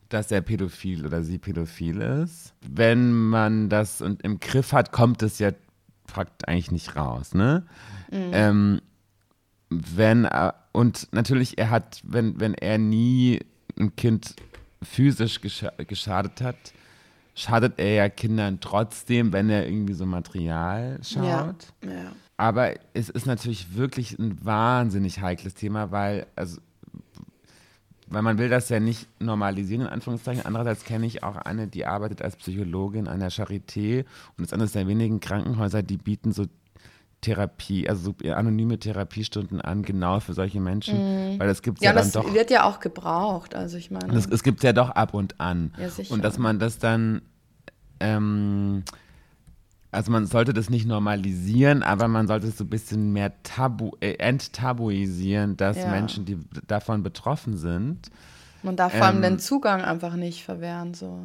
Dass er pädophil oder sie pädophil ist. Wenn man das und im Griff hat, kommt es ja fakt eigentlich nicht raus, ne? Ähm, wenn er, und natürlich, er hat, wenn, wenn er nie ein Kind physisch gescha geschadet hat, schadet er ja Kindern trotzdem, wenn er irgendwie so Material schaut. Ja. ja. Aber es ist natürlich wirklich ein wahnsinnig heikles Thema, weil, also, weil man will das ja nicht normalisieren, in Anführungszeichen. Andererseits kenne ich auch eine, die arbeitet als Psychologin an der Charité und ist eines der wenigen Krankenhäuser, die bieten so Therapie, also so anonyme Therapiestunden an, genau für solche Menschen, weil das gibt Ja, ja, dann das doch. wird ja auch gebraucht. Also ich meine, es gibt ja doch ab und an. Ja, sicher. Und dass man das dann, ähm, also man sollte das nicht normalisieren, aber man sollte es so ein bisschen mehr tabu, äh, enttabuisieren, dass Ja. Menschen, die davon betroffen sind, man darf vor allem ähm, den Zugang einfach nicht verwehren, so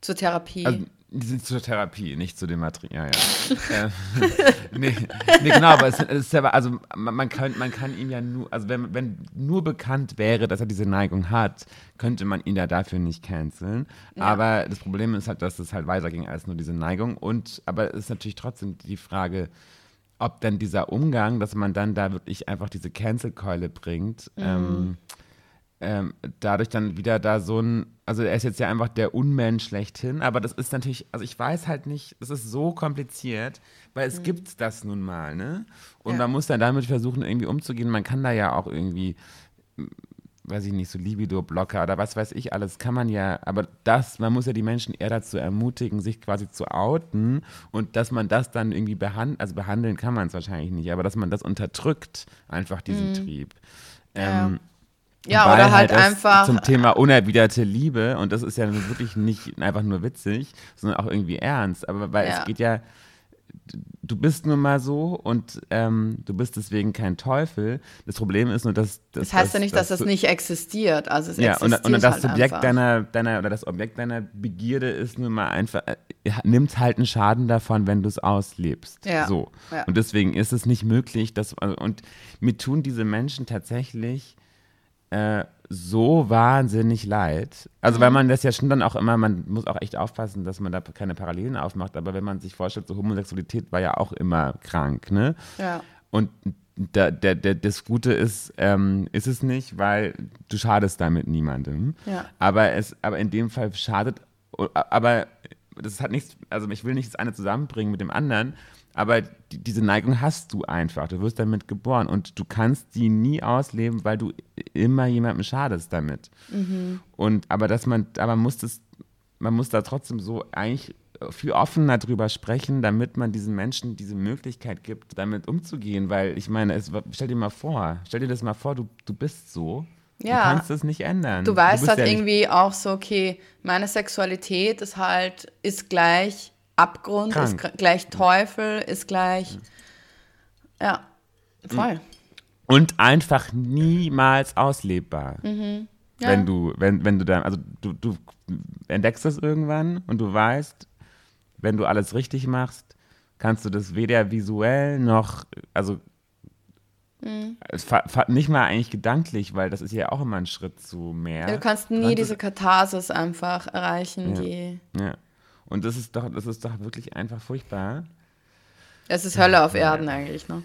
zur Therapie. also die sind zur Therapie, nicht zu dem Material. Ja, ja. ähm, nee, nee, genau, aber es, es ist ja, also man, man, kann, man kann ihn ja nur, also wenn, wenn nur bekannt wäre, dass er diese Neigung hat, könnte man ihn ja dafür nicht canceln. Aber das Problem ist halt, dass es halt weiterging als nur diese Neigung. Und aber es ist natürlich trotzdem die Frage, ob dann dieser Umgang, dass man dann da wirklich einfach diese Cancel-Keule bringt, ähm, ähm, dadurch dann wieder da so ein, also er ist jetzt ja einfach der Unmensch schlechthin, aber das ist natürlich, also ich weiß halt nicht, es ist so kompliziert, weil es gibt das nun mal, ne? Und Ja. man muss dann damit versuchen, irgendwie umzugehen. Man kann da ja auch irgendwie weiß ich nicht, so Libido-Blocker oder was weiß ich alles, kann man ja, aber das, man muss ja die Menschen eher dazu ermutigen, sich quasi zu outen und dass man das dann irgendwie behandeln, also behandeln kann man es wahrscheinlich nicht, aber dass man das unterdrückt, einfach diesen Trieb. Ja. Ähm, Ja, weil oder halt das einfach. Zum Thema unerwiderte Liebe, und das ist ja wirklich nicht einfach nur witzig, sondern auch irgendwie ernst. Aber weil Ja. es geht ja, du bist nun mal so und ähm, du bist deswegen kein Teufel. Das Problem ist nur, dass. das heißt ja nicht, dass das du- nicht existiert. Also es ja, und, existiert und das halt Subjekt einfach. deiner, deiner, oder das Objekt deiner Begierde ist nun mal einfach, äh, nimmt halt einen Schaden davon, wenn du es auslebst. Ja, So. ja. Und deswegen ist es nicht möglich, dass, also, und mir tun diese Menschen tatsächlich äh, so wahnsinnig leid. Also, Mhm. weil man das ja schon dann auch immer, man muss auch echt aufpassen, dass man da keine Parallelen aufmacht, aber wenn man sich vorstellt, so Homosexualität war ja auch immer krank, ne? Ja. Und da, der, der, das Gute ist, ähm, ist es nicht, weil du schadest damit niemandem. Ja. Aber, es, aber in dem Fall schadet, aber das hat nichts, also ich will nicht das eine zusammenbringen mit dem anderen, aber die, diese Neigung hast du einfach. Du wirst damit geboren und du kannst die nie ausleben, weil du immer jemandem schadest damit. Und aber dass man, aber muss das, man muss da trotzdem so eigentlich viel offener drüber sprechen, damit man diesen Menschen diese Möglichkeit gibt, damit umzugehen. Weil ich meine, es, stell dir mal vor, stell dir das mal vor, du, du bist so. Ja. Du kannst es nicht ändern. Du weißt bist halt ja irgendwie auch so, okay, meine Sexualität ist halt, ist gleich Abgrund, ist Krank. gr- gleich Teufel, ist gleich. Ja, voll. Und einfach niemals auslebbar. Mhm. Ja. Wenn du, wenn, wenn du dann, also du, du entdeckst es irgendwann und du weißt, wenn du alles richtig machst, kannst du das weder visuell noch, also Mhm. nicht mal eigentlich gedanklich, weil das ist ja auch immer ein Schritt zu mehr. Du kannst nie diese Katharsis einfach erreichen, Ja. die. Ja. Und das ist doch, das ist doch wirklich einfach furchtbar. Es ist Hölle auf Erden eigentlich, ne?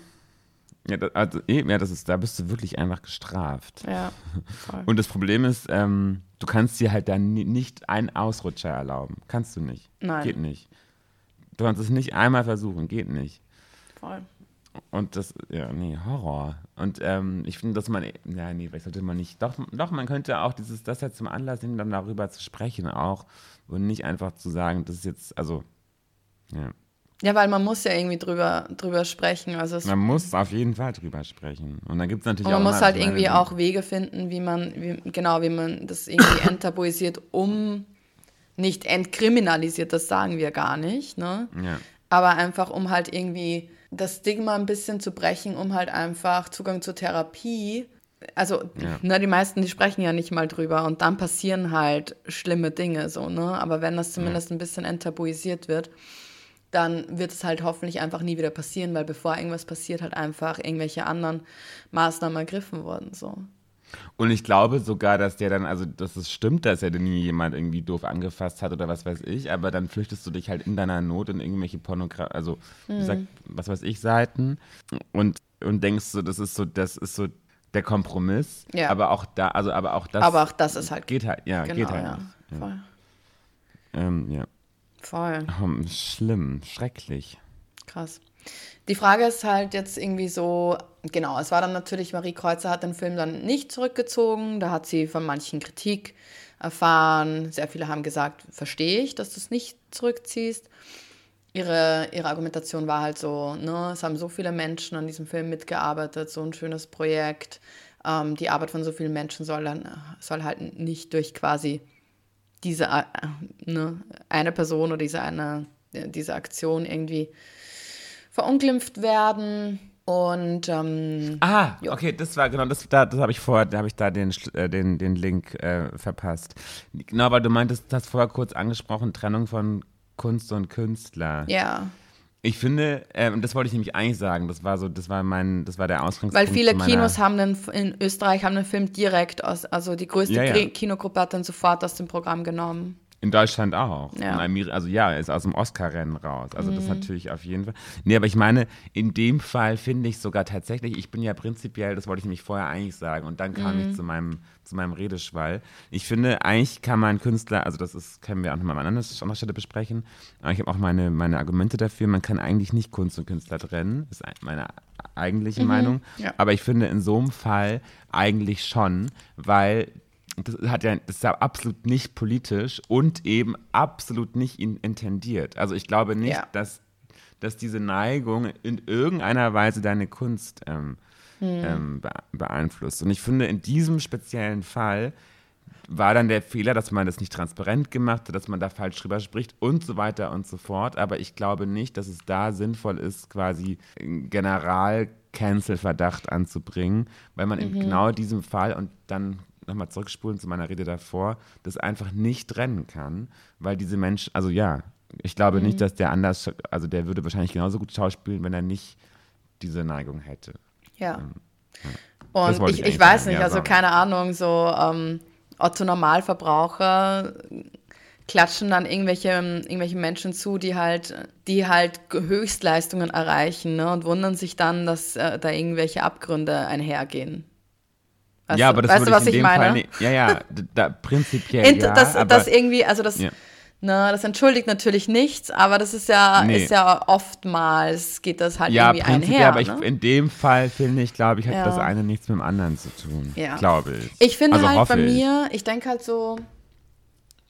Ja, das, also, eben, ja, das ist, da bist du wirklich einfach gestraft. Ja, voll. Und das Problem ist, ähm, du kannst dir halt dann ni- nicht einen Ausrutscher erlauben. Kannst du nicht. Nein. Geht nicht. Du kannst es nicht einmal versuchen, geht nicht. voll. Und das, ja, nee, Horror. Und ähm, ich finde, dass man, ja, nee, vielleicht sollte man nicht, doch, doch, man könnte auch dieses, das jetzt zum Anlass nehmen, dann darüber zu sprechen auch und nicht einfach zu sagen, das ist jetzt, also, ja. Ja, weil man muss ja irgendwie drüber, drüber sprechen. Also Man muss auf jeden Fall drüber sprechen. Und dann gibt es natürlich und man auch muss immer- halt irgendwie auch Wege finden, wie man, wie, genau, wie man das irgendwie enttabuisiert, um nicht entkriminalisiert, das sagen wir gar nicht, ne? Ja. Aber einfach, um halt irgendwie das Stigma ein bisschen zu brechen, um halt einfach Zugang zur Therapie. Also, Ja. ne, die meisten, die sprechen ja nicht mal drüber und dann passieren halt schlimme Dinge so, ne? Aber wenn das zumindest ein bisschen enttabuisiert wird, dann wird es halt hoffentlich einfach nie wieder passieren, weil bevor irgendwas passiert, halt einfach irgendwelche anderen Maßnahmen ergriffen wurden, so. Und ich glaube sogar, dass der dann, also dass es stimmt, dass er denn nie jemand irgendwie doof angefasst hat oder was weiß ich, aber dann flüchtest du dich halt in deiner Not in irgendwelche Pornografie, also wie gesagt, was weiß ich, Seiten und, und denkst so, das ist so, das ist so der Kompromiss. Ja. Aber auch da, also aber auch das Aber auch das ist halt geht halt, ja, genau, geht halt ja. nicht. Voll. Ähm, ja. Voll. Oh, schlimm, schrecklich. Krass. Die Frage ist halt jetzt irgendwie so, genau, es war dann natürlich, Marie Kreuzer hat den Film dann nicht zurückgezogen, da hat sie von manchen Kritik erfahren, sehr viele haben gesagt, verstehe ich, dass du es nicht zurückziehst. Ihre, ihre Argumentation war halt so, ne, es haben so viele Menschen an diesem Film mitgearbeitet, so ein schönes Projekt, ähm, die Arbeit von so vielen Menschen soll, dann, soll halt nicht durch quasi diese äh, ne, eine Person oder diese eine, diese Aktion irgendwie verunglimpft werden. Und ähm, Ah, okay, das war genau, das, da, das habe ich vorher, da habe ich da den, äh, den, den Link äh, verpasst. Genau, weil du meintest, das vorher kurz angesprochen, Trennung von Kunst und Künstler. ja, Ich finde, äh, das wollte ich nämlich eigentlich sagen, das war so, das war mein, das war der Ausgangspunkt. weil viele Kinos haben den, in Österreich haben den Film direkt aus, also die größte Ja, ja. Kinogruppe hat den sofort aus dem Programm genommen. In Deutschland auch. Ja. Ameri- Also ja, er ist aus dem Oscar-Rennen raus. Also das natürlich auf jeden Fall. Nee, aber ich meine, in dem Fall finde ich sogar tatsächlich, ich bin ja prinzipiell, das wollte ich nämlich vorher eigentlich sagen, und dann kam ich zu meinem, zu meinem Redeschwall. Ich finde, eigentlich kann man Künstler, also das ist, können wir auch nochmal an anderer Stelle besprechen, aber ich habe auch meine, meine Argumente dafür, man kann eigentlich nicht Kunst und Künstler trennen. Ist meine eigentliche Meinung. ja. Aber ich finde in so einem Fall eigentlich schon, weil das hat ja, das ist ja absolut nicht politisch und eben absolut nicht in, intendiert. Also ich glaube nicht, Ja. dass, dass diese Neigung in irgendeiner Weise deine Kunst ähm, ähm, be beeinflusst. Und ich finde, in diesem speziellen Fall war dann der Fehler, dass man das nicht transparent gemacht hat, dass man da falsch drüber spricht und so weiter und so fort. Aber ich glaube nicht, dass es da sinnvoll ist, quasi einen General-Cancel-Verdacht anzubringen, weil man in genau diesem Fall und dann nochmal zurückspulen zu meiner Rede davor, das einfach nicht trennen kann, weil diese Menschen, also ja, ich glaube nicht, dass der anders, also der würde wahrscheinlich genauso gut schauspielen, wenn er nicht diese Neigung hätte. Ja. Das Und wollte ich, ich ich weiß nicht, ja, also keine Ahnung, so ähm, Otto Normalverbraucher klatschen dann irgendwelche, irgendwelche Menschen zu, die halt, die halt Höchstleistungen erreichen ne, und wundern sich dann, dass äh, da irgendwelche Abgründe einhergehen. Weißt ja, aber das weißt würde du, was ich in ich dem meine? Fall nicht. Ja, ja, da, prinzipiell Int- ja, das, aber, das irgendwie, also das, Ja. ne, das entschuldigt natürlich nichts, aber das ist ja, Nee. ist ja oftmals geht das halt ja, irgendwie einher. aber ich, ne? in dem Fall finde ich, glaube ich, hat Ja. das eine nichts mit dem anderen zu tun. Ja. Glaube ich. Ich finde also halt bei ich. mir, ich denke halt so,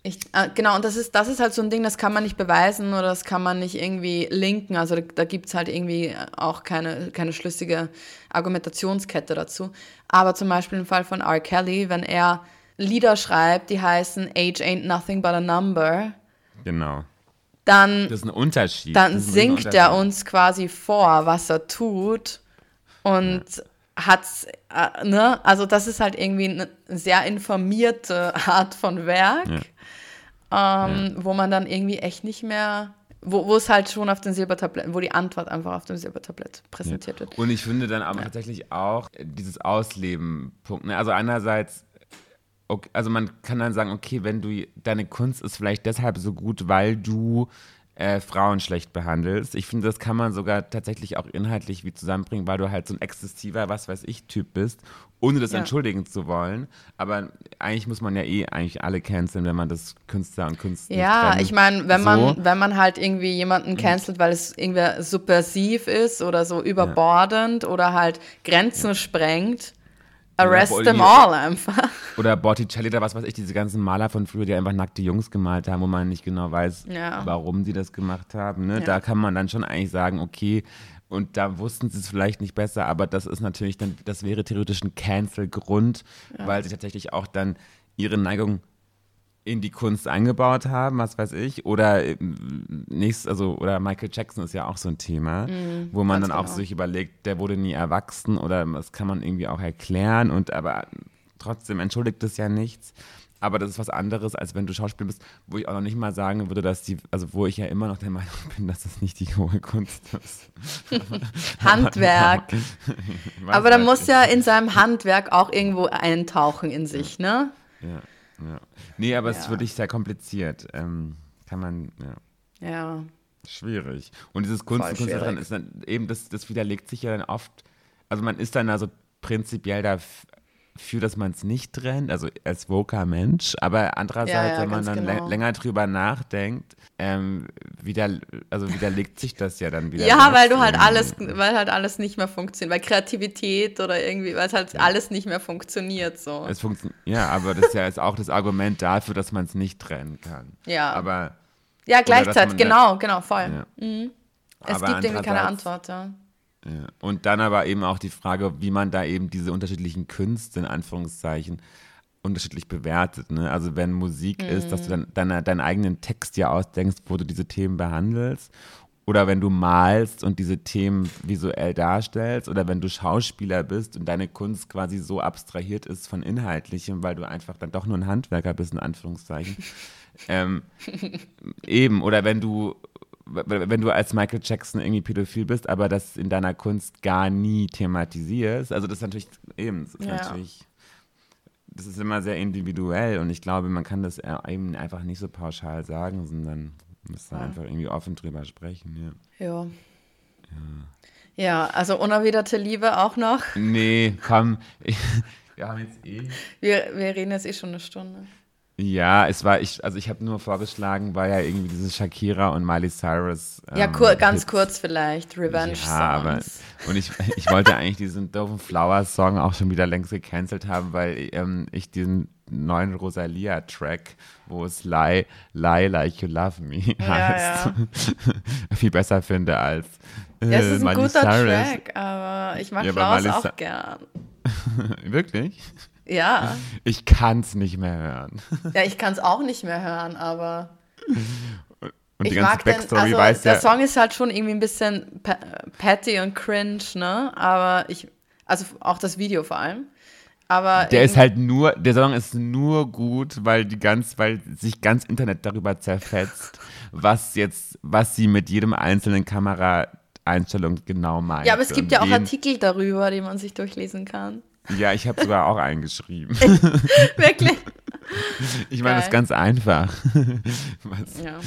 ich, äh, genau, und das ist, das ist halt so ein Ding, das kann man nicht beweisen oder das kann man nicht irgendwie linken. Also da, da gibt es halt irgendwie auch keine, keine schlüssige Argumentationskette dazu. Aber zum Beispiel im Fall von R. Kelly, wenn er Lieder schreibt, die heißen Age ain't nothing but a number, Genau. dann Das ist ein Unterschied. dann singt er Unterschied. uns quasi vor, was er tut und hat's, äh, ne, also das ist halt irgendwie eine sehr informierte Art von Werk, ähm, wo man dann irgendwie echt nicht mehr, wo, wo es halt schon auf den Silbertablett, wo die Antwort einfach auf dem Silbertablett präsentiert wird. Und ich finde dann aber tatsächlich auch äh, dieses Ausleben-Punkt. Ne? Also einerseits, okay, also man kann dann sagen, okay, wenn du deine Kunst ist vielleicht deshalb so gut, weil du äh, Frauen schlecht behandelst. Ich finde, das kann man sogar tatsächlich auch inhaltlich wie zusammenbringen, weil du halt so ein exzessiver, was weiß ich, Typ bist, ohne das Ja. entschuldigen zu wollen. Aber eigentlich muss man ja eh eigentlich alle canceln, wenn man das Künstler und Künstler Ja, ich meine, wenn man, So. wenn man halt irgendwie jemanden cancelt, weil es irgendwie subversiv ist oder so überbordend oder halt Grenzen sprengt, arrest aber them all einfach. Oder Botticelli oder was weiß ich, diese ganzen Maler von früher, die einfach nackte Jungs gemalt haben, wo man nicht genau weiß, Ja. warum sie das gemacht haben. Ne? Ja. Da kann man dann schon eigentlich sagen, okay, und da wussten sie es vielleicht nicht besser, aber das ist natürlich dann, das wäre theoretisch ein Cancel-Grund, weil sie tatsächlich auch dann ihre Neigung in die Kunst eingebaut haben, was weiß ich. Oder ähm, nächstes, also, oder Michael Jackson ist ja auch so ein Thema, wo man dann auch genau. sich überlegt, der wurde nie erwachsen oder das kann man irgendwie auch erklären und aber trotzdem entschuldigt es ja nichts. Aber das ist was anderes, als wenn du Schauspieler bist, wo ich auch noch nicht mal sagen würde, dass die, also wo ich ja immer noch der Meinung bin, dass das nicht die hohe Kunst ist. Handwerk. Aber da muss ja in seinem Handwerk auch irgendwo eintauchen in sich, ne? Ja, ja. Nee, aber es ist Ja. wirklich sehr kompliziert. Ähm, kann man, ja. Ja. Schwierig. Und dieses Kunst Künstler dran schwierig. ist dann eben, das, das widerlegt sich ja dann oft. Also man ist dann also prinzipiell dafür, dass man es nicht trennt, also als woker Mensch, aber andererseits, Ja, ja, wenn man dann genau. lä- länger drüber nachdenkt, ähm, wieder, also widerlegt sich das ja dann wieder. Ja, weil du halt alles, weil halt alles nicht mehr funktioniert, weil Kreativität oder irgendwie, weil es halt alles nicht mehr funktioniert so. Es funktioniert, ja, aber das ist ja auch das Argument dafür, dass man es nicht trennen kann. Ja. Aber, Ja, gleichzeitig, genau, genau, voll. ja. Es Aber gibt irgendwie keine Antwort, ja. Ja. Und dann aber eben auch die Frage, wie man da eben diese unterschiedlichen Künste in Anführungszeichen unterschiedlich bewertet. Ne? Also wenn Musik ist, dass du dann deine, deinen eigenen Text ja ausdenkst, wo du diese Themen behandelst. Oder wenn du malst und diese Themen visuell darstellst. Oder wenn du Schauspieler bist und deine Kunst quasi so abstrahiert ist von Inhaltlichem, weil du einfach dann doch nur ein Handwerker bist, in Anführungszeichen. ähm, eben. Oder wenn du wenn du als Michael Jackson irgendwie pädophil bist, aber das in deiner Kunst gar nie thematisierst, also das ist natürlich eben, das ist Ja. natürlich das ist immer sehr individuell und ich glaube, man kann das äh, eben einfach nicht so pauschal sagen, sondern muss da Ja. einfach irgendwie offen drüber sprechen, ja. Ja. Ja, also unerwiderte Liebe auch noch. Nee, komm, wir haben jetzt eh. Wir, wir reden jetzt eh schon eine Stunde. Ja, es war, ich, also ich habe nur vorgeschlagen, weil ja irgendwie diese Shakira und Miley Cyrus. Ja, ähm, kur ganz Hits- kurz vielleicht. Revenge Ja, aber Songs. und ich, ich wollte eigentlich diesen doofen Flower-Song auch schon wieder längst gecancelt haben, weil ähm, ich diesen neuen Rosalia-Track, wo es Lie, Lie Like You Love Me heißt, viel besser finde als äh, Ja, es ist ein Miley guter Cyrus. Track, aber ich mag Ja, Flowers Miley auch gern. Wirklich? Ja. Ich kann es nicht mehr hören. Ja, ich kann es auch nicht mehr hören, aber Und ich die ganze mag den, Backstory also weiß der ja. Song ist halt schon irgendwie ein bisschen pa patty und cringe, ne? Aber ich, also auch das Video vor allem. Aber Der ist halt nur, der Song ist nur gut, weil die ganz, weil sich ganz Internet darüber zerfetzt, was jetzt, was sie mit jedem einzelnen Kameraeinstellung genau meint. Ja, aber es gibt ja auch Artikel darüber, die man sich durchlesen kann. Ja, ich habe sogar auch eingeschrieben. Wirklich? Ich meine, das ist ganz einfach. Was? Ja.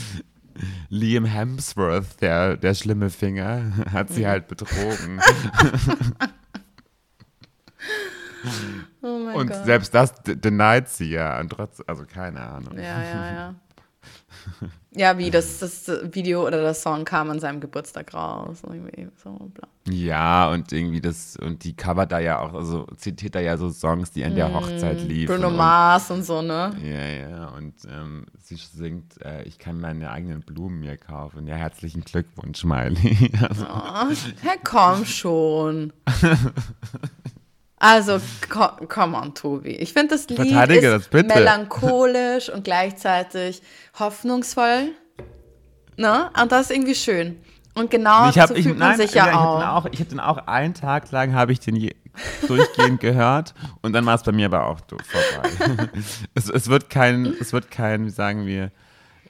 Liam Hemsworth, der, der schlimme Finger, hat Mhm. sie halt betrogen. Oh mein Und Gott. selbst das denied sie ja. Und trotz, also keine Ahnung. Ja, ja, ja. Ja, wie das, das Video oder der Song kam an seinem Geburtstag raus. So. Ja, und irgendwie das, und die covert da ja auch, also zitiert da ja so Songs, die an der Hochzeit liefen. Mm, Bruno und, Mars und so, ne? Ja, ja, und ähm, sie singt, äh, ich kann meine eigenen Blumen mir kaufen. Ja, herzlichen Glückwunsch, Smiley. Also, Oh, Herr, komm schon. Also, ko- come on, Tobi. Ich finde, das Lied ist das melancholisch und gleichzeitig hoffnungsvoll. Ne? Und das ist irgendwie schön. Und genau ich hab, so ich, fühlt man nein, sich ja, ich auch. habe den ich hab den auch einen Tag lang, habe ich den je, durchgehend gehört und dann war es bei mir aber auch vorbei. es, es wird kein, es wird kein, wie sagen wir,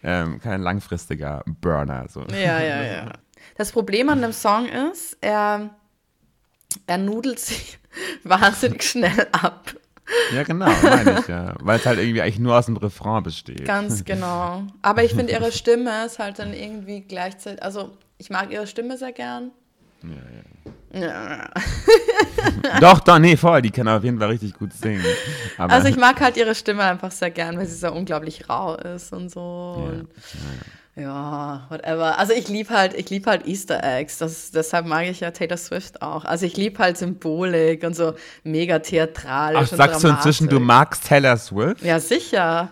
ähm, kein langfristiger Burner. So. Ja, ja, ja. Das Problem an dem Song ist, er, er nudelt sich wahnsinnig schnell ab. Ja, genau, meine ich ja. Weil es halt irgendwie eigentlich nur aus dem Refrain besteht. Ganz genau. Aber ich finde, ihre Stimme ist halt dann irgendwie gleichzeitig, also ich mag ihre Stimme sehr gern. Ja, Doch, doch, nee, voll, die kann auf jeden Fall richtig gut singen. Aber, Also ich mag halt ihre Stimme einfach sehr gern, weil sie so unglaublich rau ist und so. Ja, Und ja, whatever. Also ich liebe halt, ich liebe halt Easter Eggs. Das, deshalb mag ich ja Taylor Swift auch. Also ich liebe halt Symbolik und so mega theatralisch. Ach, sagst du inzwischen, du dramatisch. magst Taylor Swift? Ja, sicher.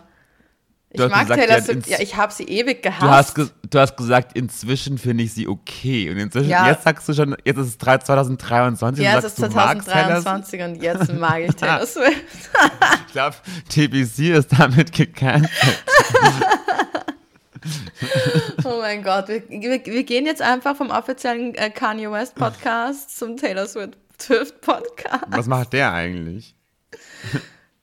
Ich Du hast mag gesagt, Taylor ja, Swift. Ja, ich habe sie ewig gehasst. Du hast, ge du hast gesagt, inzwischen finde ich sie okay. Und inzwischen, Ja. jetzt sagst du schon, jetzt ist es drei- 2023 ja, und es sagst, ist Taylor Swift. 2023 und jetzt mag ich Taylor Swift. Ich glaube, TBC ist damit gecancelt. Oh mein Gott, wir, wir, wir gehen jetzt einfach vom offiziellen äh, Kanye West Podcast zum Taylor Swift Podcast. Was macht der eigentlich?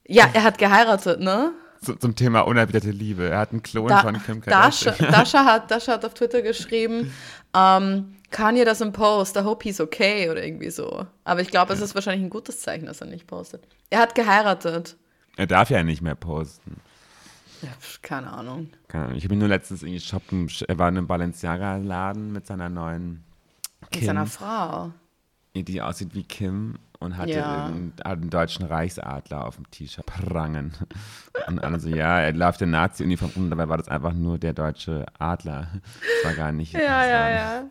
Ja, er hat geheiratet, ne? Zu, zum Thema unerwiderte Liebe. Er hat einen Klon Da, von Kim Dasha, Kardashian. Dasha, hat, Dasha hat auf Twitter geschrieben, ähm, Kanye doesn't post, I hope he's okay oder irgendwie so. Aber ich glaube, es ist wahrscheinlich ein gutes Zeichen, dass er nicht postet. Er hat geheiratet. Er darf ja nicht mehr posten. Ja, keine Ahnung. Keine Ahnung. Ich habe ihn nur letztens irgendwie shoppen. Er war in einem Balenciaga-Laden mit seiner neuen Mit Kim, seiner Frau. die aussieht wie Kim und hatte Ja. einen, hat einen deutschen Reichsadler auf dem T-Shirt prangen. Und alle so, ja, er läuft in Nazi-Uniform rum, dabei war das einfach nur der deutsche Adler. Das war gar nicht. Ja, ja, ja.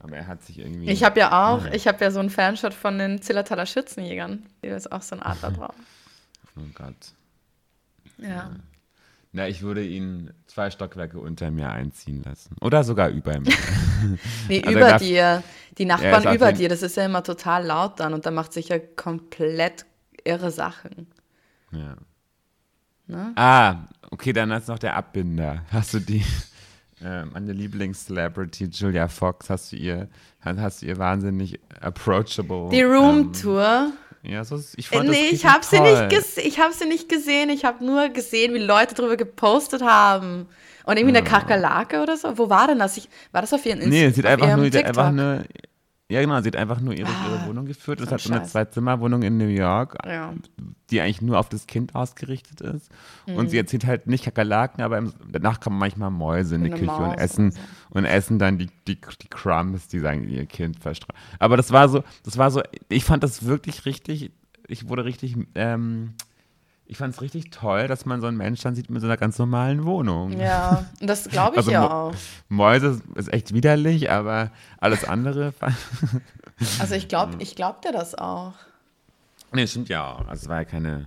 Aber er hat sich irgendwie. Ich habe ja auch, ich habe ja so einen Fanshot von den Zillertaler Schützenjägern. Hier ist auch so ein Adler drauf. Oh Gott. Ja. Na, ich würde ihn zwei Stockwerke unter mir einziehen lassen. Oder sogar über mir. Nee, Also er über dir. Die Nachbarn auf über dir, das ist ja immer total laut dann und da macht sich ja komplett irre Sachen. Ja. Ne? Ah, okay, dann ist noch der Abbinder. Hast du die, äh, meine Lieblings-Celebrity Julia Fox, hast du ihr, hast, du ihr wahnsinnig approachable. Die ähm, Roomtour. Ja, so ist, ich Äh, fand nee, ich habe sie, nicht ich hab sie nicht gesehen. Ich habe nur gesehen, wie Leute darüber gepostet haben. Und irgendwie eine Kakerlake oder so. Wo war denn das? Ich, war das auf ihren Insta Nee, es sieht einfach nur, einfach nur, Ja, genau, sie hat einfach nur ihre, ihre Wohnung geführt. Das hat so eine Zwei-Zimmer-Wohnung in New York, Ja. die eigentlich nur auf das Kind ausgerichtet ist. Und Mhm. sie erzählt halt nicht Kakerlaken, aber im, danach kommen manchmal Mäuse in die Küche und essen und so. und essen dann die, die, die Crumbs, die sagen ihr Kind verstreuen. Aber das war so, das war so, ich fand das wirklich richtig, ich wurde richtig, ähm, ich fand es richtig toll, dass man so einen Mensch dann sieht mit so einer ganz normalen Wohnung. Ja, und das glaube ich Also ja auch. Mäuse ist echt widerlich, aber alles andere. Also ich glaube, ich glaub dir das auch. nee, stimmt ja auch. Also es war ja keine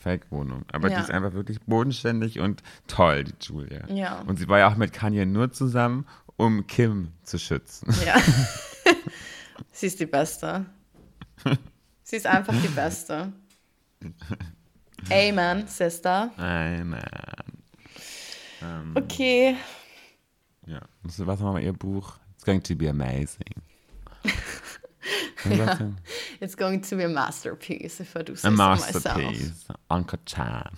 Fake-Wohnung. Aber Ja. die ist einfach wirklich bodenständig und toll, die Julia. Ja. Und sie war ja auch mit Kanye nur zusammen, um Kim zu schützen. Ja. Sie ist die Beste. Sie ist einfach die Beste. Amen, Sister. Nein, Okay. Ja. Was war mal ihr Buch? It's going to be amazing. Du? It's going to be a masterpiece, if I do say A so myself. masterpiece. Uncle Chance.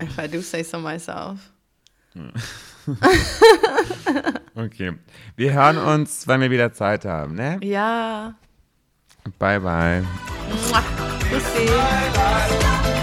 If I do say so myself. Okay. Wir hören uns, wenn wir wieder Zeit haben, ne? Ja. Bye, bye. Mua. Pussy. my life.